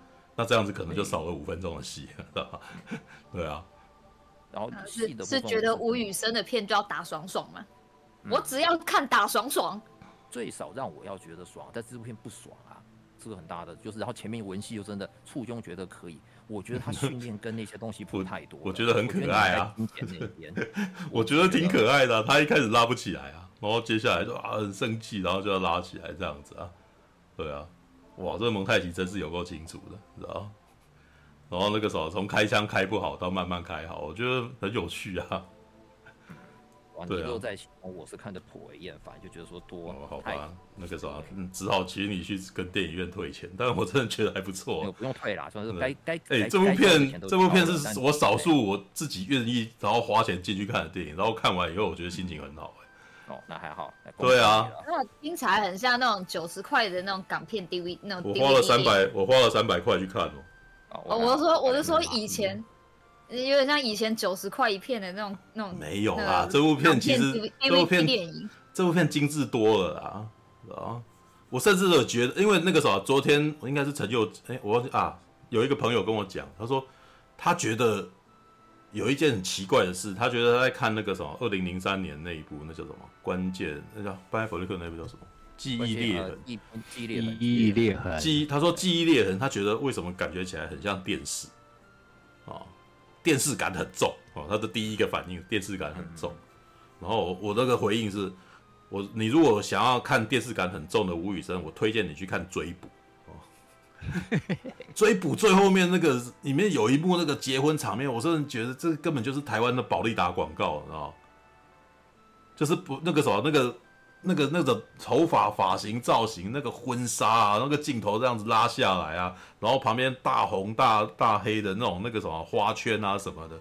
那这样子可能就少了五分钟的戏，知道吧？对啊。然后是是觉得吴宇森的片就要打爽爽吗？我只要看打爽爽，最少让我要觉得爽，但这部片不爽啊，这个很大的就是，然后前面文戏又真的簇拥，觉得可以。我觉得他训练跟那些东西不太多我，我觉得很可爱啊。我觉得 挺可爱的，他一开始拉不起来啊，然后接下来就啊很生气，然后就要拉起来这样子啊。对啊，哇，这个蒙太奇真是有够清楚的，知道？然后那个时候从开枪开不好到慢慢开好，我觉得很有趣啊。对啊，在我是看的颇为厌烦，就觉得说多、哦、好吧，那个时候嗯，只好请你去跟电影院退钱，但是我真的觉得还不错、啊，不用退啦，算是该该哎，这部片这部片是我少数我自己愿意然后花钱进去看的电影，然后看完以后我觉得心情很好、欸，哦，那还好，对啊，那听起来很像那种九十块的那种港片 DV 那种 DVD，我花了三百，我花了三百块去看哦，哦，我是说我是说以前。有点像以前九十块一片的那种那种。没有啊，这部片其实这部片电影这部片精致多了啊啊！我甚至有觉得，因为那个时候昨天我应该是陈佑哎，我忘记啊，有一个朋友跟我讲，他说他觉得有一件很奇怪的事，他觉得他在看那个什么二零零三年那一部，那叫什么？关键那叫班艾佛列克那部叫什么？记忆裂痕。记忆裂痕。记忆裂痕。记忆，他说记忆裂痕，他觉得为什么感觉起来很像电视啊？电视感很重哦，他的第一个反应，电视感很重。然后我那个回应是，我你如果想要看电视感很重的吴宇森，我推荐你去看追捕哦。追捕最后面那个里面有一幕那个结婚场面，我真的觉得这根本就是台湾的保利达广告，你知道？就是不那个什么那个。那个那个头发发型造型，那个婚纱啊，那个镜头这样子拉下来啊，然后旁边大红大大黑的那种那个什么花圈啊什么的，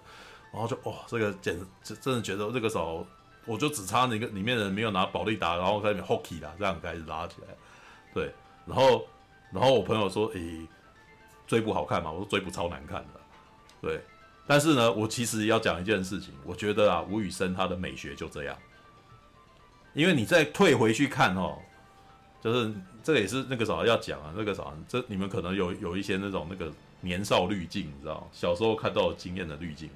然后就哇，这个简直真的觉得这个时候我就只差那个里面的人没有拿宝丽达，然后在里面 hockey 啦，这样开始拉起来，对，然后然后我朋友说，诶，追捕好看吗？我说追捕超难看的，对，但是呢，我其实要讲一件事情，我觉得啊，吴宇森他的美学就这样。因为你再退回去看哦，就是这个也是那个啥要讲啊，那个啥，这你们可能有有一些那种那个年少滤镜，你知道，小时候看到经验的滤镜。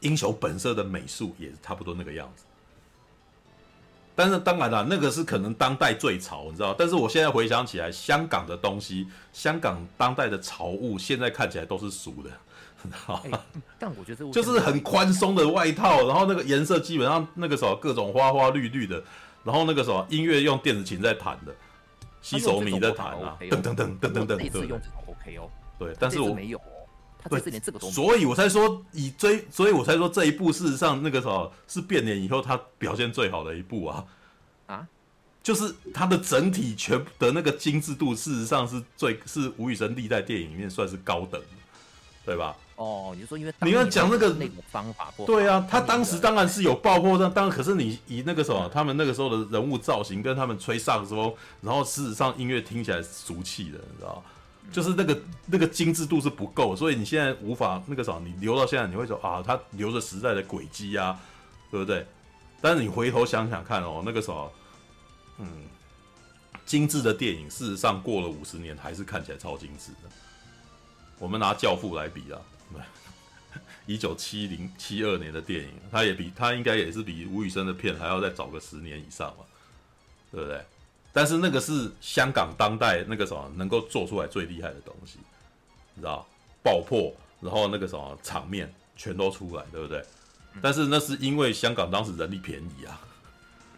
英雄本色的美术也差不多那个样子。但是当然了，那个是可能当代最潮，你知道。但是我现在回想起来，香港的东西，香港当代的潮物，现在看起来都是俗的。欸、但我觉得就是很宽松的外套，然后那个颜色基本上那个时候各种花花绿绿的，然后那个时候音乐用电子琴在弹的，西手米在弹啊，噔噔噔噔噔噔，这次用这种 OK 哦，对，但是我没有哦，他这次连这个都没有，所以我才说以追，所以我才说这一部事实上那个什么是变脸以后他表现最好的一部啊。啊，就是他的整体全的那个精致度，事实上是最是吴宇森历代电影里面算是高等的，对吧？哦，你就说因为你要讲那个那种方法不对啊，他当时当然是有爆破，但当然可是你以那个什么他们那个时候的人物造型跟他们吹萨克斯风，然后事实上音乐听起来俗气的，你知道就是那个那个精致度是不够，所以你现在无法那个时候你留到现在，你会说啊，他留着时代的轨迹啊，对不对？但是你回头想想看哦，那个时候，嗯，精致的电影事实上过了五十年还是看起来超精致的。我们拿《教父》来比啊。一九七零七二年的电影，他也比他应该也是比吴宇森的片还要再早个十年以上嘛，对不对？但是那个是香港当代那个什么能够做出来最厉害的东西，你知道？爆破，然后那个什么场面全都出来，对不对？但是那是因为香港当时人力便宜啊，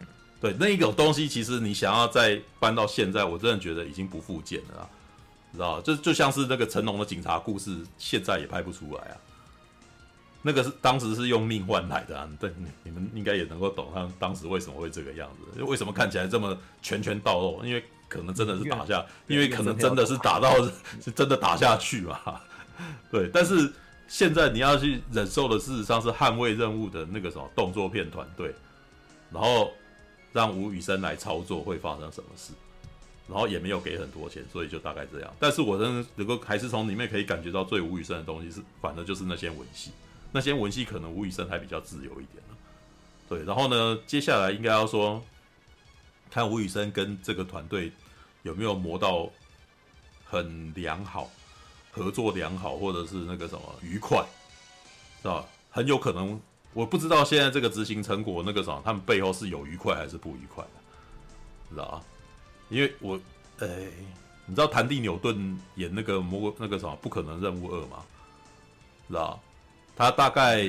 对，那一种东西其实你想要再搬到现在，我真的觉得已经不复见了啊。知道，就就像是那个成龙的警察故事，现在也拍不出来啊。那个是当时是用命换来的啊，对，你们应该也能够懂他当时为什么会这个样子，为什么看起来这么拳拳到肉？因为可能真的是打下，因为可能真的是打到是真的打下去嘛。对，但是现在你要去忍受的，事实上是捍卫任务的那个什么动作片团队，然后让吴宇森来操作会发生什么事？然后也没有给很多钱，所以就大概这样。但是我真的能够还是从里面可以感觉到最吴宇森的东西是，反正就是那些吻戏，那些文戏可能吴宇森还比较自由一点。对，然后呢，接下来应该要说，看吴宇森跟这个团队有没有磨到很良好，合作良好，或者是那个什么愉快，是吧？很有可能，我不知道现在这个执行成果那个什么，他们背后是有愉快还是不愉快的，知道啊？因为我，哎、你知道谭蒂纽顿演那个魔那个什么不可能任务二吗？知道？他大概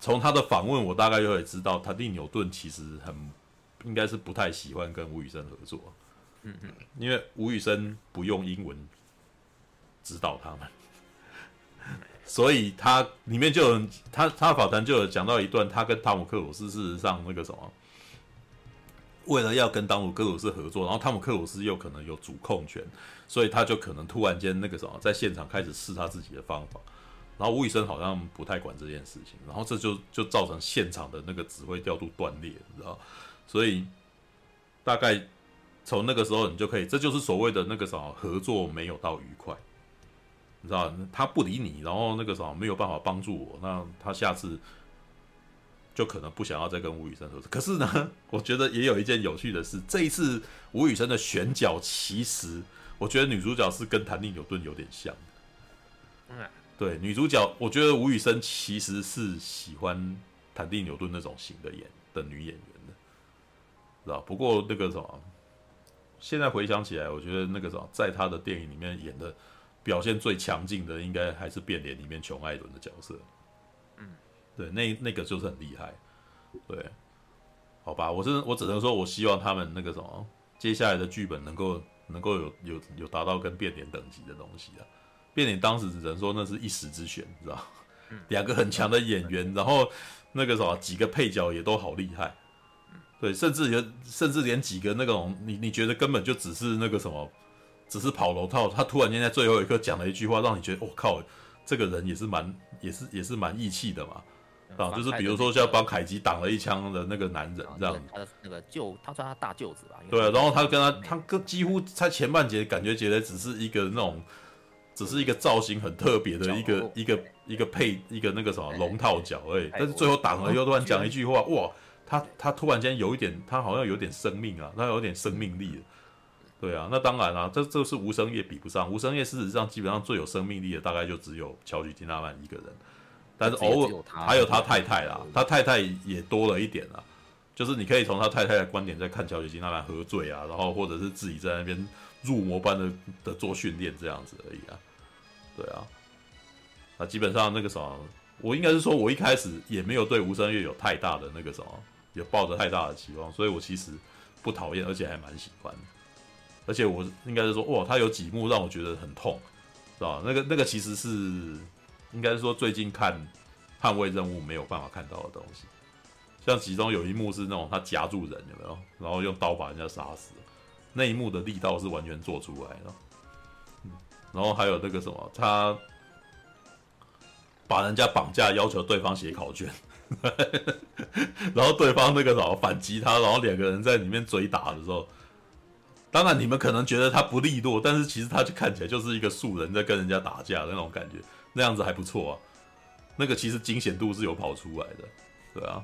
从他的访问，我大概就会知道，他蒂纽顿其实很应该是不太喜欢跟吴宇森合作。嗯嗯，因为吴宇森不用英文指导他们，所以他里面就有他他访谈就有讲到一段，他跟汤姆克鲁斯事实上那个什么，为了要跟汤姆克鲁斯合作，然后汤姆克鲁斯又可能有主控权，所以他就可能突然间那个什么，在现场开始试他自己的方法，然后吴宇森好像不太管这件事情，然后这就就造成现场的那个指挥调度断裂，你知道，所以大概。从那个时候，你就可以，这就是所谓的那个什么合作没有到愉快，你知道，他不理你，然后那个什么没有办法帮助我，那他下次就可能不想要再跟吴宇森合作。可是呢，我觉得也有一件有趣的事，这一次吴宇森的选角，其实我觉得女主角是跟谭蒂纽顿有点像。嗯，对，女主角，我觉得吴宇森其实是喜欢坦蒂牛顿那种型的演的女演员的，知道？不过那个什么。现在回想起来，我觉得那个什么，在他的电影里面演的表现最强劲的，应该还是《变脸》里面琼艾伦的角色。嗯，对，那那个就是很厉害。对，好吧，我真我只能说，我希望他们那个什么，接下来的剧本能够能够有有有达到跟《变脸》等级的东西啊。《变脸》当时只能说那是一时之选，知道 两个很强的演员，然后那个什么几个配角也都好厉害。对，甚至有，甚至连几个那种你你觉得根本就只是那个什么，只是跑龙套，他突然间在最后一刻讲了一句话，让你觉得我、哦、靠，这个人也是蛮也是也是蛮义气的嘛，啊，就是比如说像帮凯吉挡了一枪的那个男人这样，他的那个舅，他算他大舅子吧？对，然后他跟他他跟几乎他前半节感觉觉得只是一个那种，只是一个造型很特别的一个一个一个配一个那个什么龙套角而已，但是最后挡了又突然讲一句话，哇！他他突然间有一点，他好像有点生命啊，他有点生命力，对啊，那当然啦、啊，这这是无声叶比不上，无声夜事实上基本上最有生命力的大概就只有乔许金纳曼一个人，但是偶尔还有他太太啦，他太太也多了一点啦，就是你可以从他太太的观点在看乔许金纳曼喝醉啊，然后或者是自己在那边入魔般的的做训练这样子而已啊，对啊，那基本上那个什么，我应该是说我一开始也没有对无声乐有太大的那个什么。有抱着太大的期望，所以我其实不讨厌，而且还蛮喜欢。而且我应该是说，哇，他有几幕让我觉得很痛，是吧？那个那个其实是应该是说最近看《捍卫任务》没有办法看到的东西。像其中有一幕是那种他夹住人，有没有？然后用刀把人家杀死，那一幕的力道是完全做出来的。嗯，然后还有那个什么，他把人家绑架，要求对方写考卷。然后对方那个什么反击他，然后两个人在里面追打的时候，当然你们可能觉得他不利落，但是其实他就看起来就是一个素人在跟人家打架的那种感觉，那样子还不错啊。那个其实惊险度是有跑出来的，对啊。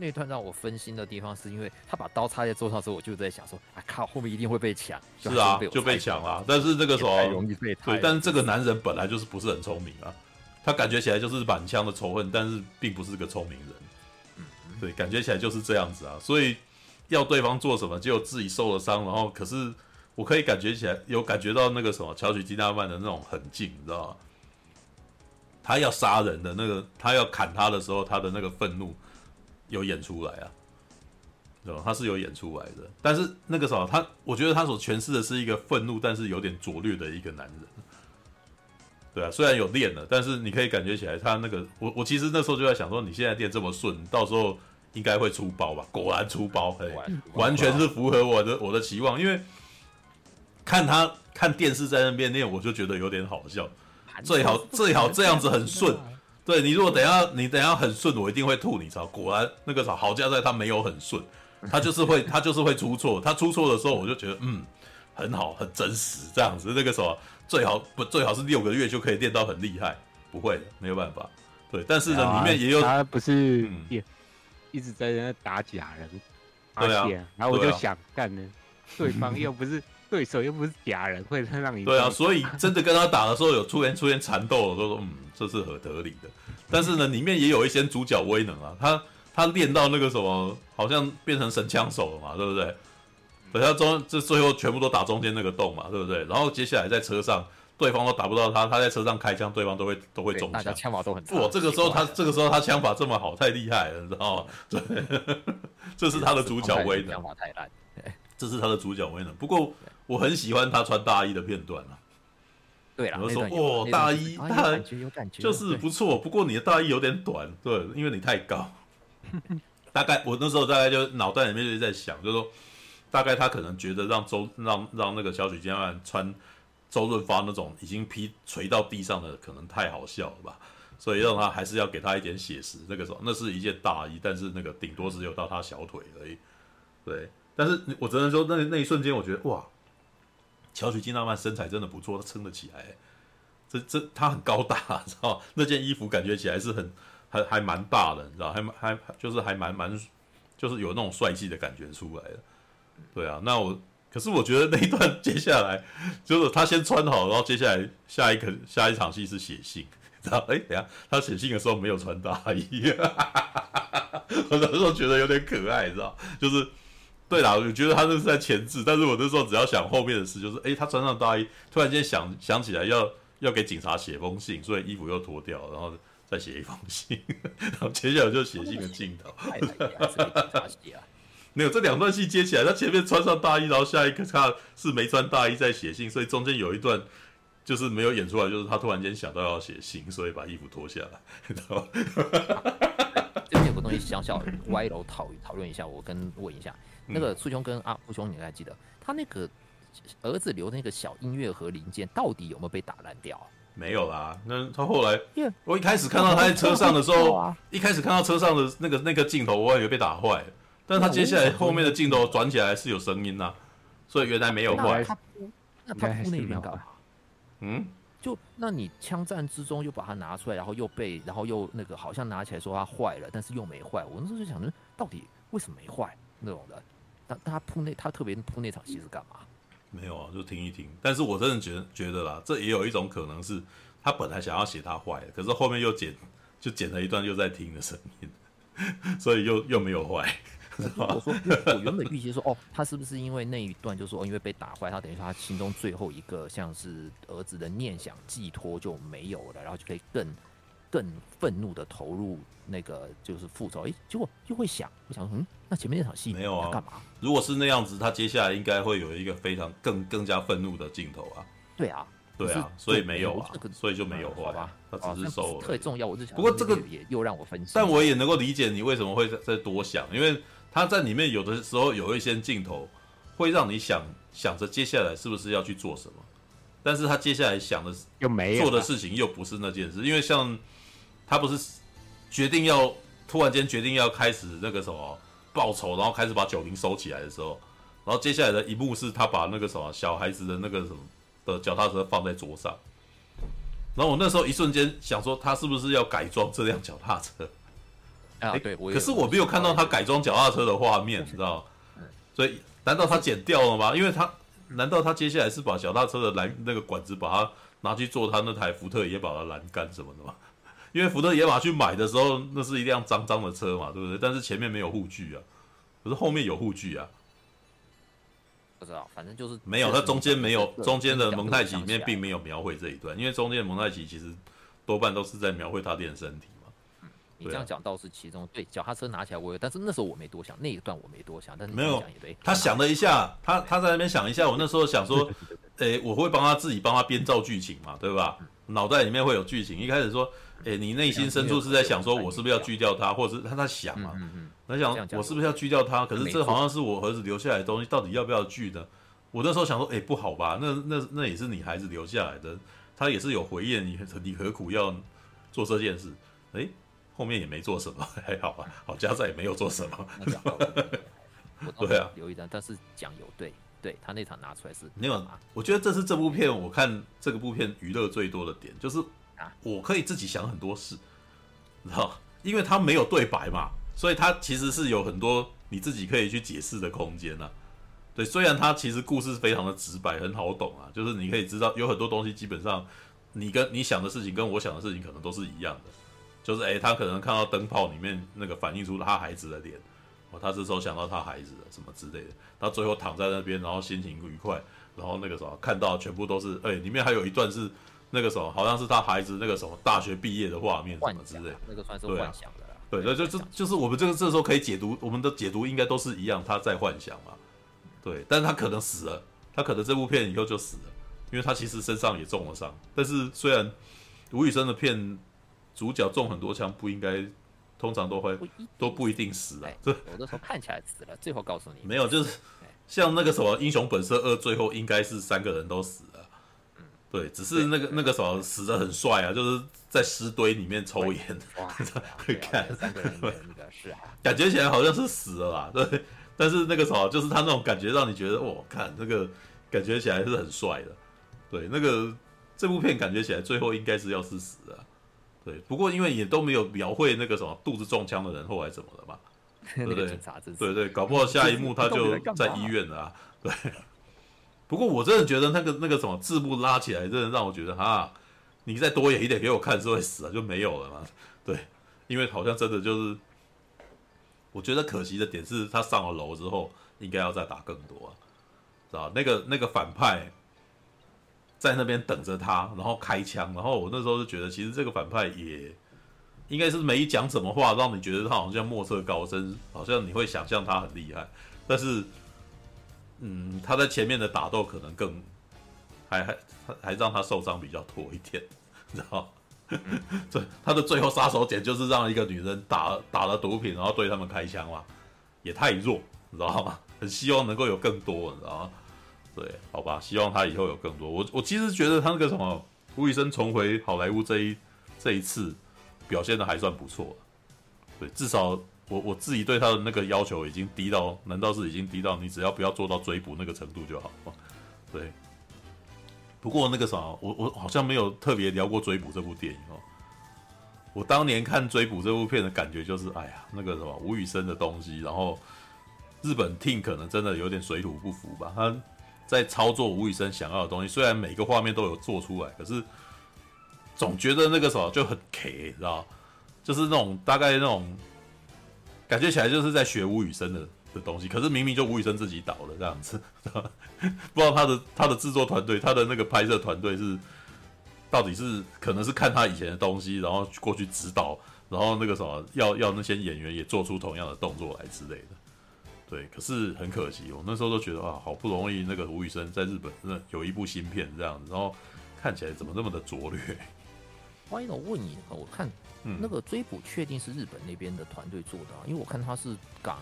那一段让我分心的地方是因为他把刀插在桌上的时候，我就在想说，啊靠，后面一定会被抢。是啊，就被抢了。但是这个时候容易被对，但是这个男人本来就是不是很聪明啊。他感觉起来就是满腔的仇恨，但是并不是个聪明人。嗯，对，感觉起来就是这样子啊。所以要对方做什么，就自己受了伤，然后可是我可以感觉起来，有感觉到那个什么乔许基纳曼的那种狠劲，你知道吗？他要杀人的那个，他要砍他的时候，他的那个愤怒有演出来啊，对吧？他是有演出来的。但是那个时候，他我觉得他所诠释的是一个愤怒，但是有点拙劣的一个男人。对啊，虽然有练了，但是你可以感觉起来，他那个我我其实那时候就在想说，你现在练这么顺，到时候应该会出包吧？果然出包，嘿，完全是符合我的我的期望。因为看他看电视在那边练，我就觉得有点好笑。最好最好这样子很顺。对，你如果等下你等下很顺，我一定会吐你槽。果然那个啥，好家在他没有很顺，他就是会 他就是会出错。他出错的时候，我就觉得嗯很好，很真实这样子。那个什么。最好不最好是六个月就可以练到很厉害，不会的，没有办法。对，但是呢，里面也有他不是也一直在那打假人，对啊。然后我就想干呢，对方又不是对手又不是假人，会让你对啊，所以真的跟他打的时候有出现出现缠斗，都说嗯，这是很合理的。但是呢，里面也有一些主角威能啊，他他练到那个什么，好像变成神枪手了嘛，对不对？等下中这最后全部都打中间那个洞嘛，对不对？然后接下来在车上，对方都打不到他，他在车上开枪，对方都会都会中枪。枪法都很哇，这个时候他这个时候他枪法这么好，太厉害了，你知道吗？对，这是他的主角威能。枪法太烂，这是他的主角威能。不过我很喜欢他穿大衣的片段啊。对啊，我说哦，大衣，大就是不错。不过你的大衣有点短，对，因为你太高。大概我那时候大概就脑袋里面就在想，就是说。大概他可能觉得让周让让那个小许金曼穿周润发那种已经劈垂到地上的可能太好笑了吧，所以让他还是要给他一点写实。那个时候那是一件大衣，但是那个顶多只有到他小腿而已。对，但是我只能说那那一瞬间我觉得哇，乔许金曼身材真的不错，他撑得起来。这这他很高大，知道那件衣服感觉起来是很还还蛮大的，你知道还还就是还蛮蛮就是有那种帅气的感觉出来的。对啊，那我可是我觉得那一段接下来 就是他先穿好，然后接下来下一个下一场戏是写信，知道？哎，等下他写信的时候没有穿大衣，哈哈哈我那时候觉得有点可爱，知道？就是对啦，我觉得他那是在前置，但是我那时候只要想后面的事，就是哎，他穿上大衣，突然间想想起来要要给警察写封信，所以衣服又脱掉，然后再写一封信，然后接下来就写信的镜头。没有这两段戏接起来，他前面穿上大衣，然后下一个他是没穿大衣在写信，所以中间有一段就是没有演出来，就是他突然间想到要写信，所以把衣服脱下来，知道吗？这边有个东西小小歪楼讨讨论一下，我跟问一下，那个苏兄跟阿富兄，你还记得他那个儿子留的那个小音乐盒零件到底有没有被打烂掉？没有啦，那他后来，我一开始看到他在车上的时候，一开始看到车上的那个那个镜头，我以为被打坏了。但是他接下来后面的镜头转起来是有声音呐、啊，所以原来没有坏。那他铺那边干嘛？嗯，就那你枪战之中又把它拿出来，然后又被，然后又那个好像拿起来说它坏了，但是又没坏。我那时候就想着，到底为什么没坏那种的？但他铺那他特别铺那场戏是干嘛？没有啊，就听一听。但是我真的觉得觉得啦，这也有一种可能是他本来想要写他坏的，可是后面又剪就剪了一段又在听的声音，所以又又没有坏。我说，我原本预期说，哦，他是不是因为那一段，就是说，因为被打坏，他等于说他心中最后一个像是儿子的念想寄托就没有了，然后就可以更更愤怒的投入那个就是复仇。哎，结果又会想，我想说，嗯，那前面那场戏没有啊？干嘛？如果是那样子，他接下来应该会有一个非常更更加愤怒的镜头啊。对啊，对啊，所以没有啊，所以就没有好吧？他只是收了。特别重要，我就想。不过这个也又让我分析，但我也能够理解你为什么会再再多想，因为。他在里面有的时候有一些镜头，会让你想想着接下来是不是要去做什么，但是他接下来想的又没做的事情又不是那件事，因为像他不是决定要突然间决定要开始那个什么报仇，然后开始把九零收起来的时候，然后接下来的一幕是他把那个什么小孩子的那个什么的脚踏车放在桌上，然后我那时候一瞬间想说他是不是要改装这辆脚踏车。啊，对，可是我没有看到他改装脚踏车的画面，你知道？所以难道他剪掉了吗？因为他难道他接下来是把脚踏车的栏那个管子把它拿去做他那台福特野马的栏杆什么的吗？因为福特野马去买的时候，那是一辆脏脏的车嘛，对不对？但是前面没有护具啊，可是后面有护具啊。不知道，反正就是没有，它中间没有，中间的蒙太奇里面并没有描绘这一段，因为中间的蒙太奇其实多半都是在描绘他练身体嘛。你这样讲倒是其中对脚踏车拿起来我有，但是那时候我没多想，那一段我没多想，但是没有他想了一下，他他在那边想一下，我那时候想说，诶，我会帮他自己帮他编造剧情嘛，对吧？脑袋里面会有剧情。一开始说，诶，你内心深处是在想说，我是不是要锯掉他，或者是他在想嘛，他想我是不是要锯掉他？可是这好像是我儿子留下来的东西，到底要不要锯呢？我那时候想说，诶，不好吧？那那那也是你孩子留下来的，他也是有回忆，你你何苦要做这件事？诶。后面也没做什么，还好吧。好家在也没有做什么。对啊，留一张，但是讲有对，对他那场拿出来是没有。我觉得这是这部片我看这个部片娱乐最多的点，就是我可以自己想很多事，知道？因为他没有对白嘛，所以他其实是有很多你自己可以去解释的空间呐。对，虽然他其实故事非常的直白，很好懂啊，就是你可以知道有很多东西，基本上你跟你想的事情跟我想的事情可能都是一样的，就是诶，他可能看到灯泡里面那个反映出他孩子的脸，哦，他这时候想到他孩子什么之类的，他最后躺在那边，然后心情愉快，然后那个什么看到全部都是，诶，里面还有一段是那个什么，好像是他孩子那个什么大学毕业的画面什么之类，那个算是幻想的。对，那就就就是我们这个这时候可以解读，我们的解读应该都是一样，他在幻想嘛。对，但是他可能死了，他可能这部片以后就死了，因为他其实身上也中了伤。但是虽然吴宇森的片主角中很多枪，不应该通常都会都不一定死啊。这有的时候看起来死了，最后告诉你没有，就是像那个什么《英雄本色二》，最后应该是三个人都死了。对，只是那个那个什么死得很帅啊，就是在尸堆里面抽烟，会看，是啊，感觉起来好像是死了啦，对，但是那个什么，就是他那种感觉让你觉得，哦，看那个感觉起来是很帅的，对，那个这部片感觉起来最后应该是要是死的，对，不过因为也都没有描绘那个什么肚子中枪的人后来怎么了嘛，对不对？对对，搞不好下一幕 他就在医院了啊，对。不过我真的觉得那个那个什么字幕拉起来，真的让我觉得哈，你再多演一点给我看是会死啊，就没有了嘛。对，因为好像真的就是，我觉得可惜的点是他上了楼之后应该要再打更多啊，知道那个那个反派在那边等着他，然后开枪，然后我那时候就觉得其实这个反派也应该是没讲什么话，让你觉得他好像莫测高深，好像你会想象他很厉害，但是。嗯，他在前面的打斗可能更还还还让他受伤比较多一点，你知道吗？这他的最后杀手锏就是让一个女人打打了毒品，然后对他们开枪嘛，也太弱，你知道吗？很 希望能够有更多，你知道吗？对，好吧，希望他以后有更多。我我其实觉得他那个什么吴宇森重回好莱坞这一这一次表现的还算不错，对，至少。我我自己对他的那个要求已经低到，难道是已经低到你只要不要做到追捕那个程度就好？对。不过那个啥，我我好像没有特别聊过追捕这部电影哦。我当年看追捕这部片的感觉就是，哎呀，那个什么吴宇森的东西，然后日本 team 可能真的有点水土不服吧。他在操作吴宇森想要的东西，虽然每个画面都有做出来，可是总觉得那个什么就很 K，知道？就是那种大概那种。感觉起来就是在学吴宇森的的东西，可是明明就吴宇森自己导的这样子，不知道他的他的制作团队，他的那个拍摄团队是到底是可能是看他以前的东西，然后过去指导，然后那个什么要要那些演员也做出同样的动作来之类的。对，可是很可惜，我那时候都觉得啊，好不容易那个吴宇森在日本那有一部新片这样子，然后看起来怎么那么的拙劣。欢迎我问你，我看。嗯、那个追捕确定是日本那边的团队做的，啊，因为我看他是港、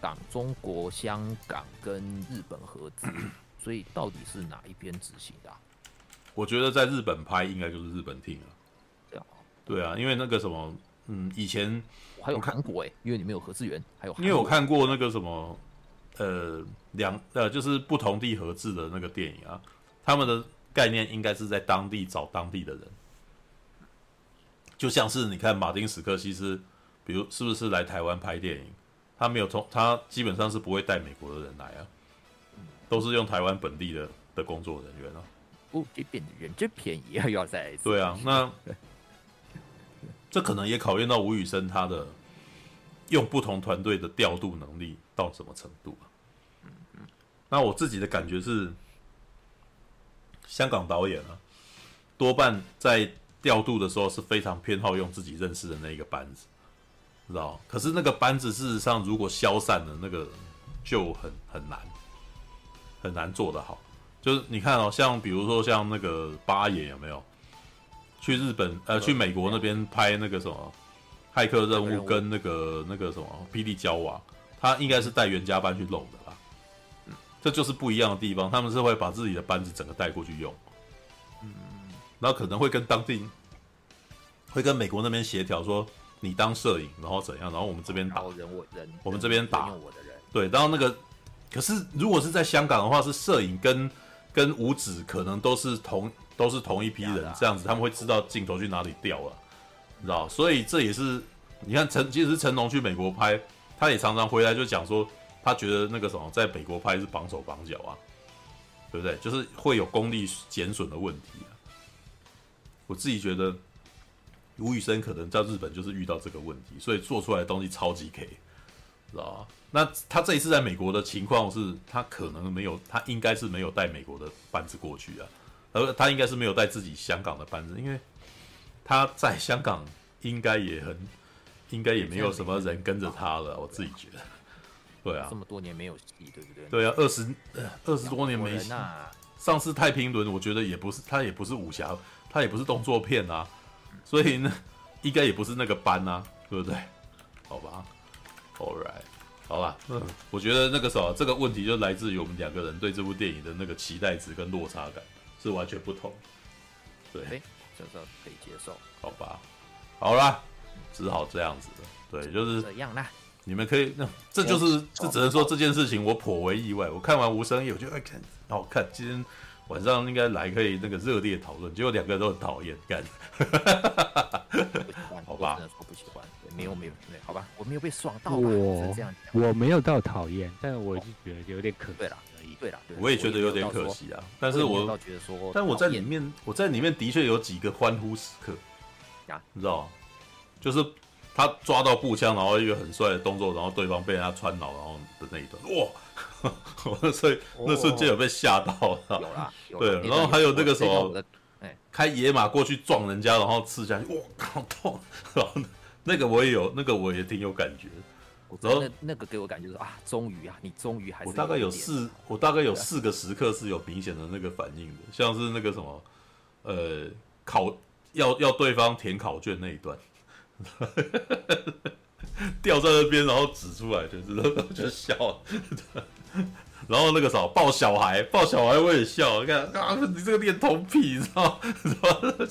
港、中国、香港跟日本合资，所以到底是哪一边执行的，啊？我觉得在日本拍应该就是日本 team 了。对啊，对啊，因为那个什么，嗯，以前我还有韩国哎，因为你没有合资源，还有因为我看过那个什么，呃，两呃就是不同地合制的那个电影啊，他们的概念应该是在当地找当地的人。就像是你看马丁·史克西斯，比如是不是来台湾拍电影？他没有从他基本上是不会带美国的人来啊，都是用台湾本地的的工作人员啊。哦，这边的人真便宜啊，要在对啊，那这可能也考验到吴宇森他的用不同团队的调度能力到什么程度啊。那我自己的感觉是，香港导演啊，多半在。调度的时候是非常偏好用自己认识的那一个班子，知道？可是那个班子事实上如果消散了，那个就很很难，很难做得好。就是你看哦，像比如说像那个八爷有没有去日本呃去美国那边拍那个什么骇客任务跟那个那个什么霹雳娇娃，他应该是带原家班去弄的吧？嗯，这就是不一样的地方，他们是会把自己的班子整个带过去用。然后可能会跟当地，会跟美国那边协调说，你当摄影，然后怎样，然后我们这边打人，我人，我们这边打我的人，对，然后那个，可是如果是在香港的话，是摄影跟跟五指可能都是同都是同一批人，这样子他们会知道镜头去哪里调了，你知道？所以这也是你看成，其实成龙去美国拍，他也常常回来就讲说，他觉得那个什么在美国拍是绑手绑脚啊，对不对？就是会有功力减损的问题啊。我自己觉得吴宇森可能在日本就是遇到这个问题，所以做出来的东西超级 K，知道吧？那他这一次在美国的情况是，他可能没有，他应该是没有带美国的班子过去啊，而他应该是没有带自己香港的班子，因为他在香港应该也很。应该也没有什么人跟着他了，我自己觉得。对啊，这么多年没有戏，对不对？对啊，二十二十多年没戏。上次太平轮，我觉得也不是，他也不是武侠，他也不是动作片啊，所以呢，应该也不是那个班啊，对不对？好吧，All right，好吧，嗯，我觉得那个时候这个问题就来自于我们两个人对这部电影的那个期待值跟落差感是完全不同。对，这个可以接受。好吧，好啦。只好这样子的，对，就是怎样啦。你们可以，那这就是，这只能说这件事情我颇为意外。我看完无声业，我就爱看，好看。今天晚上应该来可以那个热烈讨论，结果两个人都很讨厌，干。好吧，我不喜欢，没有没有，好吧，我没有被爽到。我我没有到讨厌，但我是觉得有点可惜。对了，对了，我也觉得有点可惜啊。但是我倒觉得说，但我在里面，我在里面的确有几个欢呼时刻，呀你知道。就是他抓到步枪，然后一个很帅的动作，然后对方被人家穿脑，然后的那一段，哇！所以那瞬间有被吓到了。有啦，对，然后还有那个时候，开野马过去撞人家，然后刺下去，哇，好痛！然后那个我也有，那个我也挺有感觉。然后那个给我感觉是啊，终于啊，你终于还是。我大概有四，我大概有四个时刻是有明显的那个反应的，像是那个什么，呃，考要要对方填考卷那一段。掉在那边，然后指出来，就是 就笑了。然后那个时候抱小孩，抱小孩我也笑。你看啊，你这个恋童癖，你知道吗？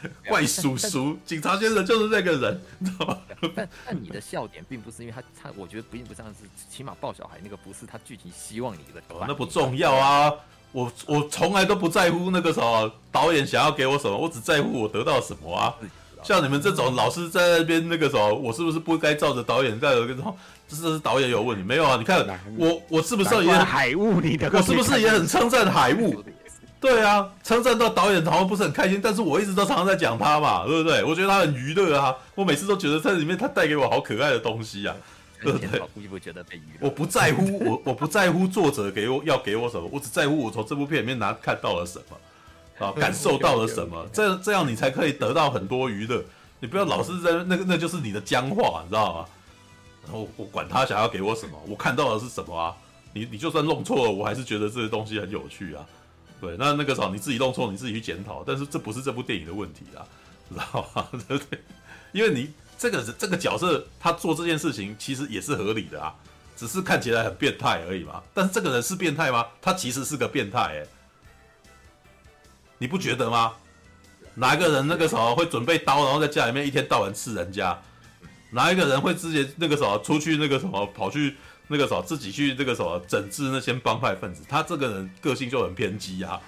怪叔叔，警察先生就是那个人，你知道吗？但但你的笑点并不是因为他他，我觉得并不像是起码抱小孩那个不是他剧情希望你的。哦，那不重要啊。我我从来都不在乎那个时候导演想要给我什么，我只在乎我得到什么啊。像你们这种老是在那边那个时候，我是不是不该照着导演在有一个说，这是导演有问题没有啊？你看我我是不是也很海雾？你的我是不是也很称赞海雾？对啊，称赞到导演好像不是很开心，但是我一直都常常在讲他嘛，对不对？我觉得他很娱乐啊，我每次都觉得在里面他带给我好可爱的东西啊，对不对？我不在乎我我不在乎作者给我要给我什么，我只在乎我从这部片里面拿看到了什么。啊，感受到了什么？这这样你才可以得到很多娱乐。你不要老是在那个，那就是你的僵化，你知道吗？然后我管他想要给我什么，我看到的是什么啊？你你就算弄错了，我还是觉得这些东西很有趣啊。对，那那个时候你自己弄错，你自己去检讨。但是这不是这部电影的问题啊，知道吗？对不对？因为你这个这个角色他做这件事情其实也是合理的啊，只是看起来很变态而已嘛。但是这个人是变态吗？他其实是个变态哎。你不觉得吗？哪一个人那个时候会准备刀，然后在家里面一天到晚刺人家？哪一个人会直接那个什么出去那个什么跑去那个什么自己去那个什么整治那些帮派分子？他这个人个性就很偏激啊！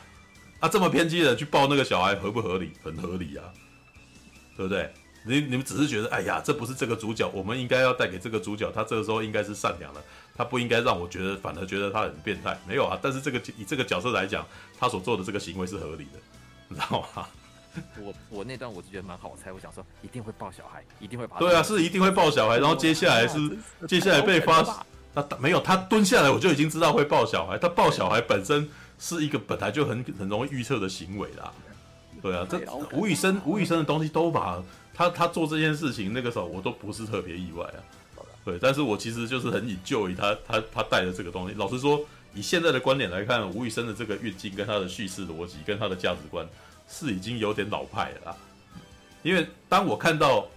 啊，这么偏激的人去抱那个小孩合不合理？很合理啊，对不对？你你们只是觉得，哎呀，这不是这个主角，我们应该要带给这个主角，他这个时候应该是善良的。他不应该让我觉得，反而觉得他很变态。没有啊，但是这个以这个角色来讲，他所做的这个行为是合理的，你知道吗？我我那段我就觉得蛮好猜，我想说一定会抱小孩，一定会把。对啊，是一定会抱小孩，然后接下来是接下来被发，他没有他蹲下来，我就已经知道会抱小孩。他抱小孩本身是一个本来就很很容易预测的行为啦。对啊，这吴宇森吴宇森的东西都把他他做这件事情那个时候我都不是特别意外啊。对，但是我其实就是很引咎于他，他他带的这个东西。老实说，以现在的观点来看，吴宇森的这个运镜跟他的叙事逻辑跟他的价值观是已经有点老派了啦。因为当我看到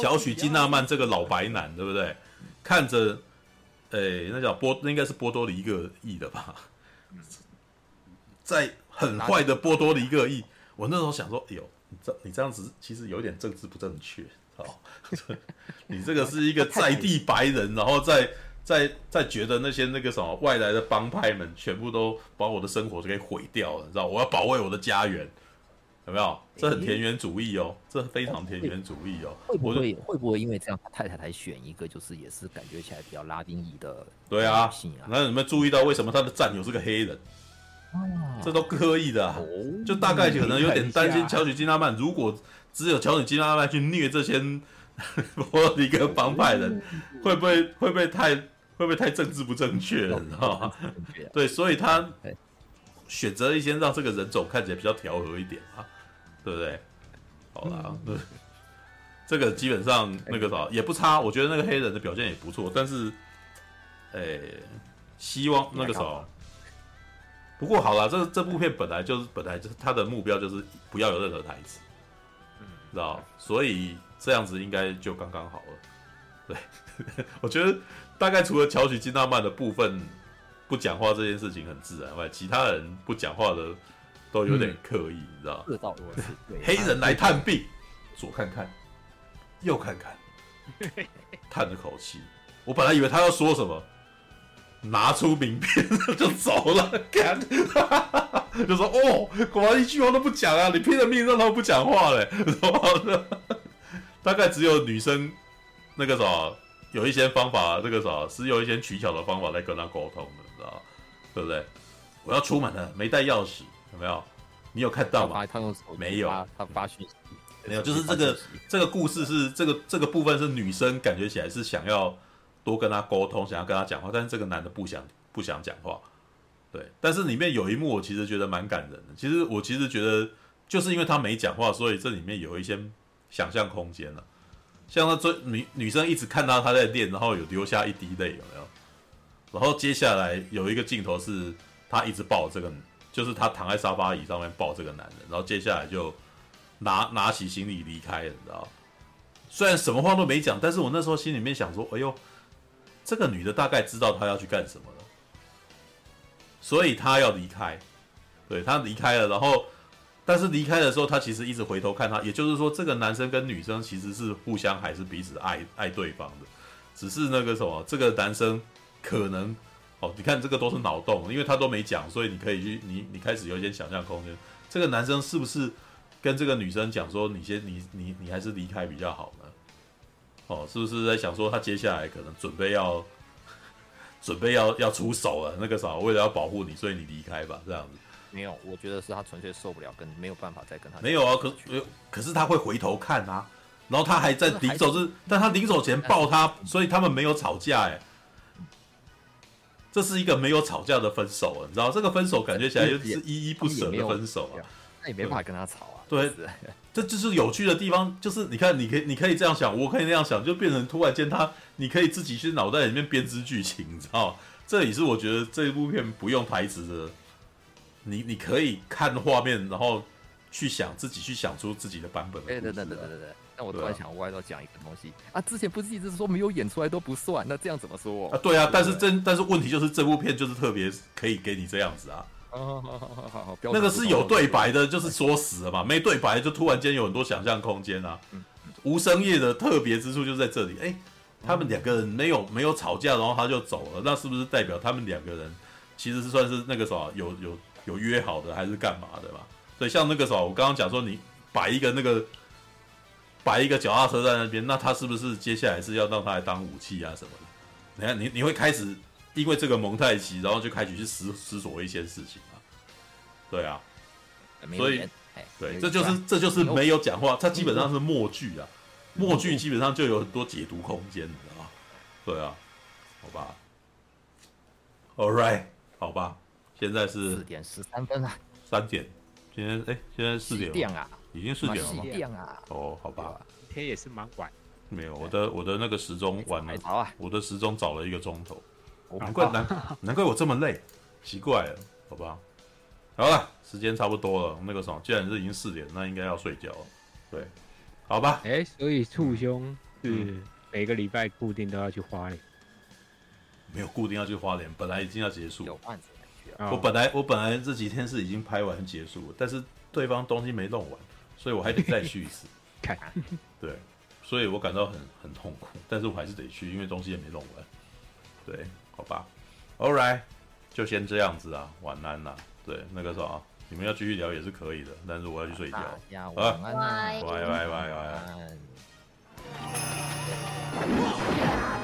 小许金纳曼这个老白男，对不对？看着，诶，那叫波，那应该是波多黎各裔的吧？在很坏的波多黎各裔，我那时候想说，哎呦，你这你这样子其实有点政治不正确。好，你这个是一个 在地白人，然后再再再觉得那些那个什么外来的帮派们全部都把我的生活给毁掉了，你知道？我要保卫我的家园，有没有？这很田园主义哦，这非常田园主义哦。会不会会不会因为这样，太太才选一个就是也是感觉起来比较拉丁裔的？对啊，那你们注意到为什么他的战友是个黑人？这都刻意的啊，就大概可能有点担心乔许金纳曼，如果只有乔许金纳曼去虐这些 波多黎各帮派人，会不会会不会太会不会太政治不正确了？你知道吗？对，所以他选择一些让这个人种看起来比较调和一点啊。对不对？好啦，嗯、这个基本上那个啥也不差，我觉得那个黑人的表现也不错。但是，诶，希望那个啥，不过好了，这这部片本来就是本来就是他的目标就是不要有任何台词，嗯，知道？所以这样子应该就刚刚好了。对，我觉得大概除了乔许金纳曼的部分不讲话这件事情很自然外，其他人不讲话的。都有点刻意，嗯、你知道？这倒是。黑人来探病，左看看，右看看，叹了口气。我本来以为他要说什么，拿出名片 就走了，干，就说哦，果然一句话都不讲啊！你拼了命让他们不讲话嘞，大概只有女生那个啥，有一些方法，这个啥是有一些取巧的方法来跟他沟通的，你知道？对不对？我要出门了，没带钥匙。有没有？你有看到吗？他用没有，他发讯息没有，就是这个这个故事是这个这个部分是女生感觉起来是想要多跟他沟通，想要跟他讲话，但是这个男的不想不想讲话。对，但是里面有一幕我其实觉得蛮感人的。其实我其实觉得就是因为他没讲话，所以这里面有一些想象空间了。像他追女女生一直看到他在练，然后有流下一滴泪，有没有？然后接下来有一个镜头是他一直抱这个。就是他躺在沙发椅上面抱这个男人，然后接下来就拿拿起行李离开了，你知道？虽然什么话都没讲，但是我那时候心里面想说：“哎呦，这个女的大概知道他要去干什么了，所以他要离开。对，他离开了，然后但是离开的时候，他其实一直回头看他，也就是说，这个男生跟女生其实是互相还是彼此爱爱对方的，只是那个什么，这个男生可能。”哦，你看这个都是脑洞，因为他都没讲，所以你可以去你你开始有一些想象空间。这个男生是不是跟这个女生讲说，你先你你你还是离开比较好呢？哦，是不是在想说他接下来可能准备要准备要要出手了？那个啥，为了要保护你，所以你离开吧，这样子。没有，我觉得是他纯粹受不了，跟没有办法再跟他。没有啊，可可是他会回头看啊，然后他还在临走是，但他临走前抱他，所以他们没有吵架哎。这是一个没有吵架的分手啊，你知道这个分手感觉起来就是依依不舍的分手啊，那也没办法跟他吵啊。对，这就是有趣的地方，就是你看，你可以你可以这样想，我可以那样想，就变成突然间他，你可以自己去脑袋里面编织剧情，你知道？这也是我觉得这一部片不用台词的，你你可以看画面，然后去想自己去想出自己的版本的。对对对对对对。那我突然想歪到讲一个东西啊，之前不是一直说没有演出来都不算，那这样怎么说啊？对啊，但是真但是问题就是这部片就是特别可以给你这样子啊。好好好好好，那个是有对白的，就是说死了嘛，没对白就突然间有很多想象空间啊。无声夜的特别之处就在这里，哎，他们两个人没有没有吵架，然后他就走了，那是不是代表他们两个人其实是算是那个啥有有有约好的还是干嘛的嘛？所以像那个啥，我刚刚讲说你摆一个那个。摆一个脚踏车在那边，那他是不是接下来是要让他来当武器啊什么的？你看，你你会开始因为这个蒙太奇，然后就开始去思思索一些事情啊。对啊，所以对，这就是这就是没有讲话，它基本上是默剧啊。默剧基本上就有很多解读空间，你知道吗？对啊，好吧。All right，好吧，现在是四点十三分啊。三点，今天哎，现在四点啊。已经四点了吗？啊、哦，好吧，天也是蛮晚。没有，我的我的那个时钟晚了，啊、我的时钟早了一个钟头。难怪难难怪我这么累，奇怪了，好吧。好了，时间差不多了，那个什么，既然是已经四点，那应该要睡觉了。对，好吧。哎、欸，所以促兄是每个礼拜固定都要去花莲？没有固定要去花莲，本来已经要结束。有案子我本来我本来这几天是已经拍完结束了，但是对方东西没弄完。所以我还得再去一次，看，对，所以我感到很很痛苦，但是我还是得去，因为东西也没弄完，对，好吧，All right，就先这样子啊，晚安啦，对，那个啥、啊，你们要继续聊也是可以的，但是我要去睡觉。啊，晚安，拜拜拜拜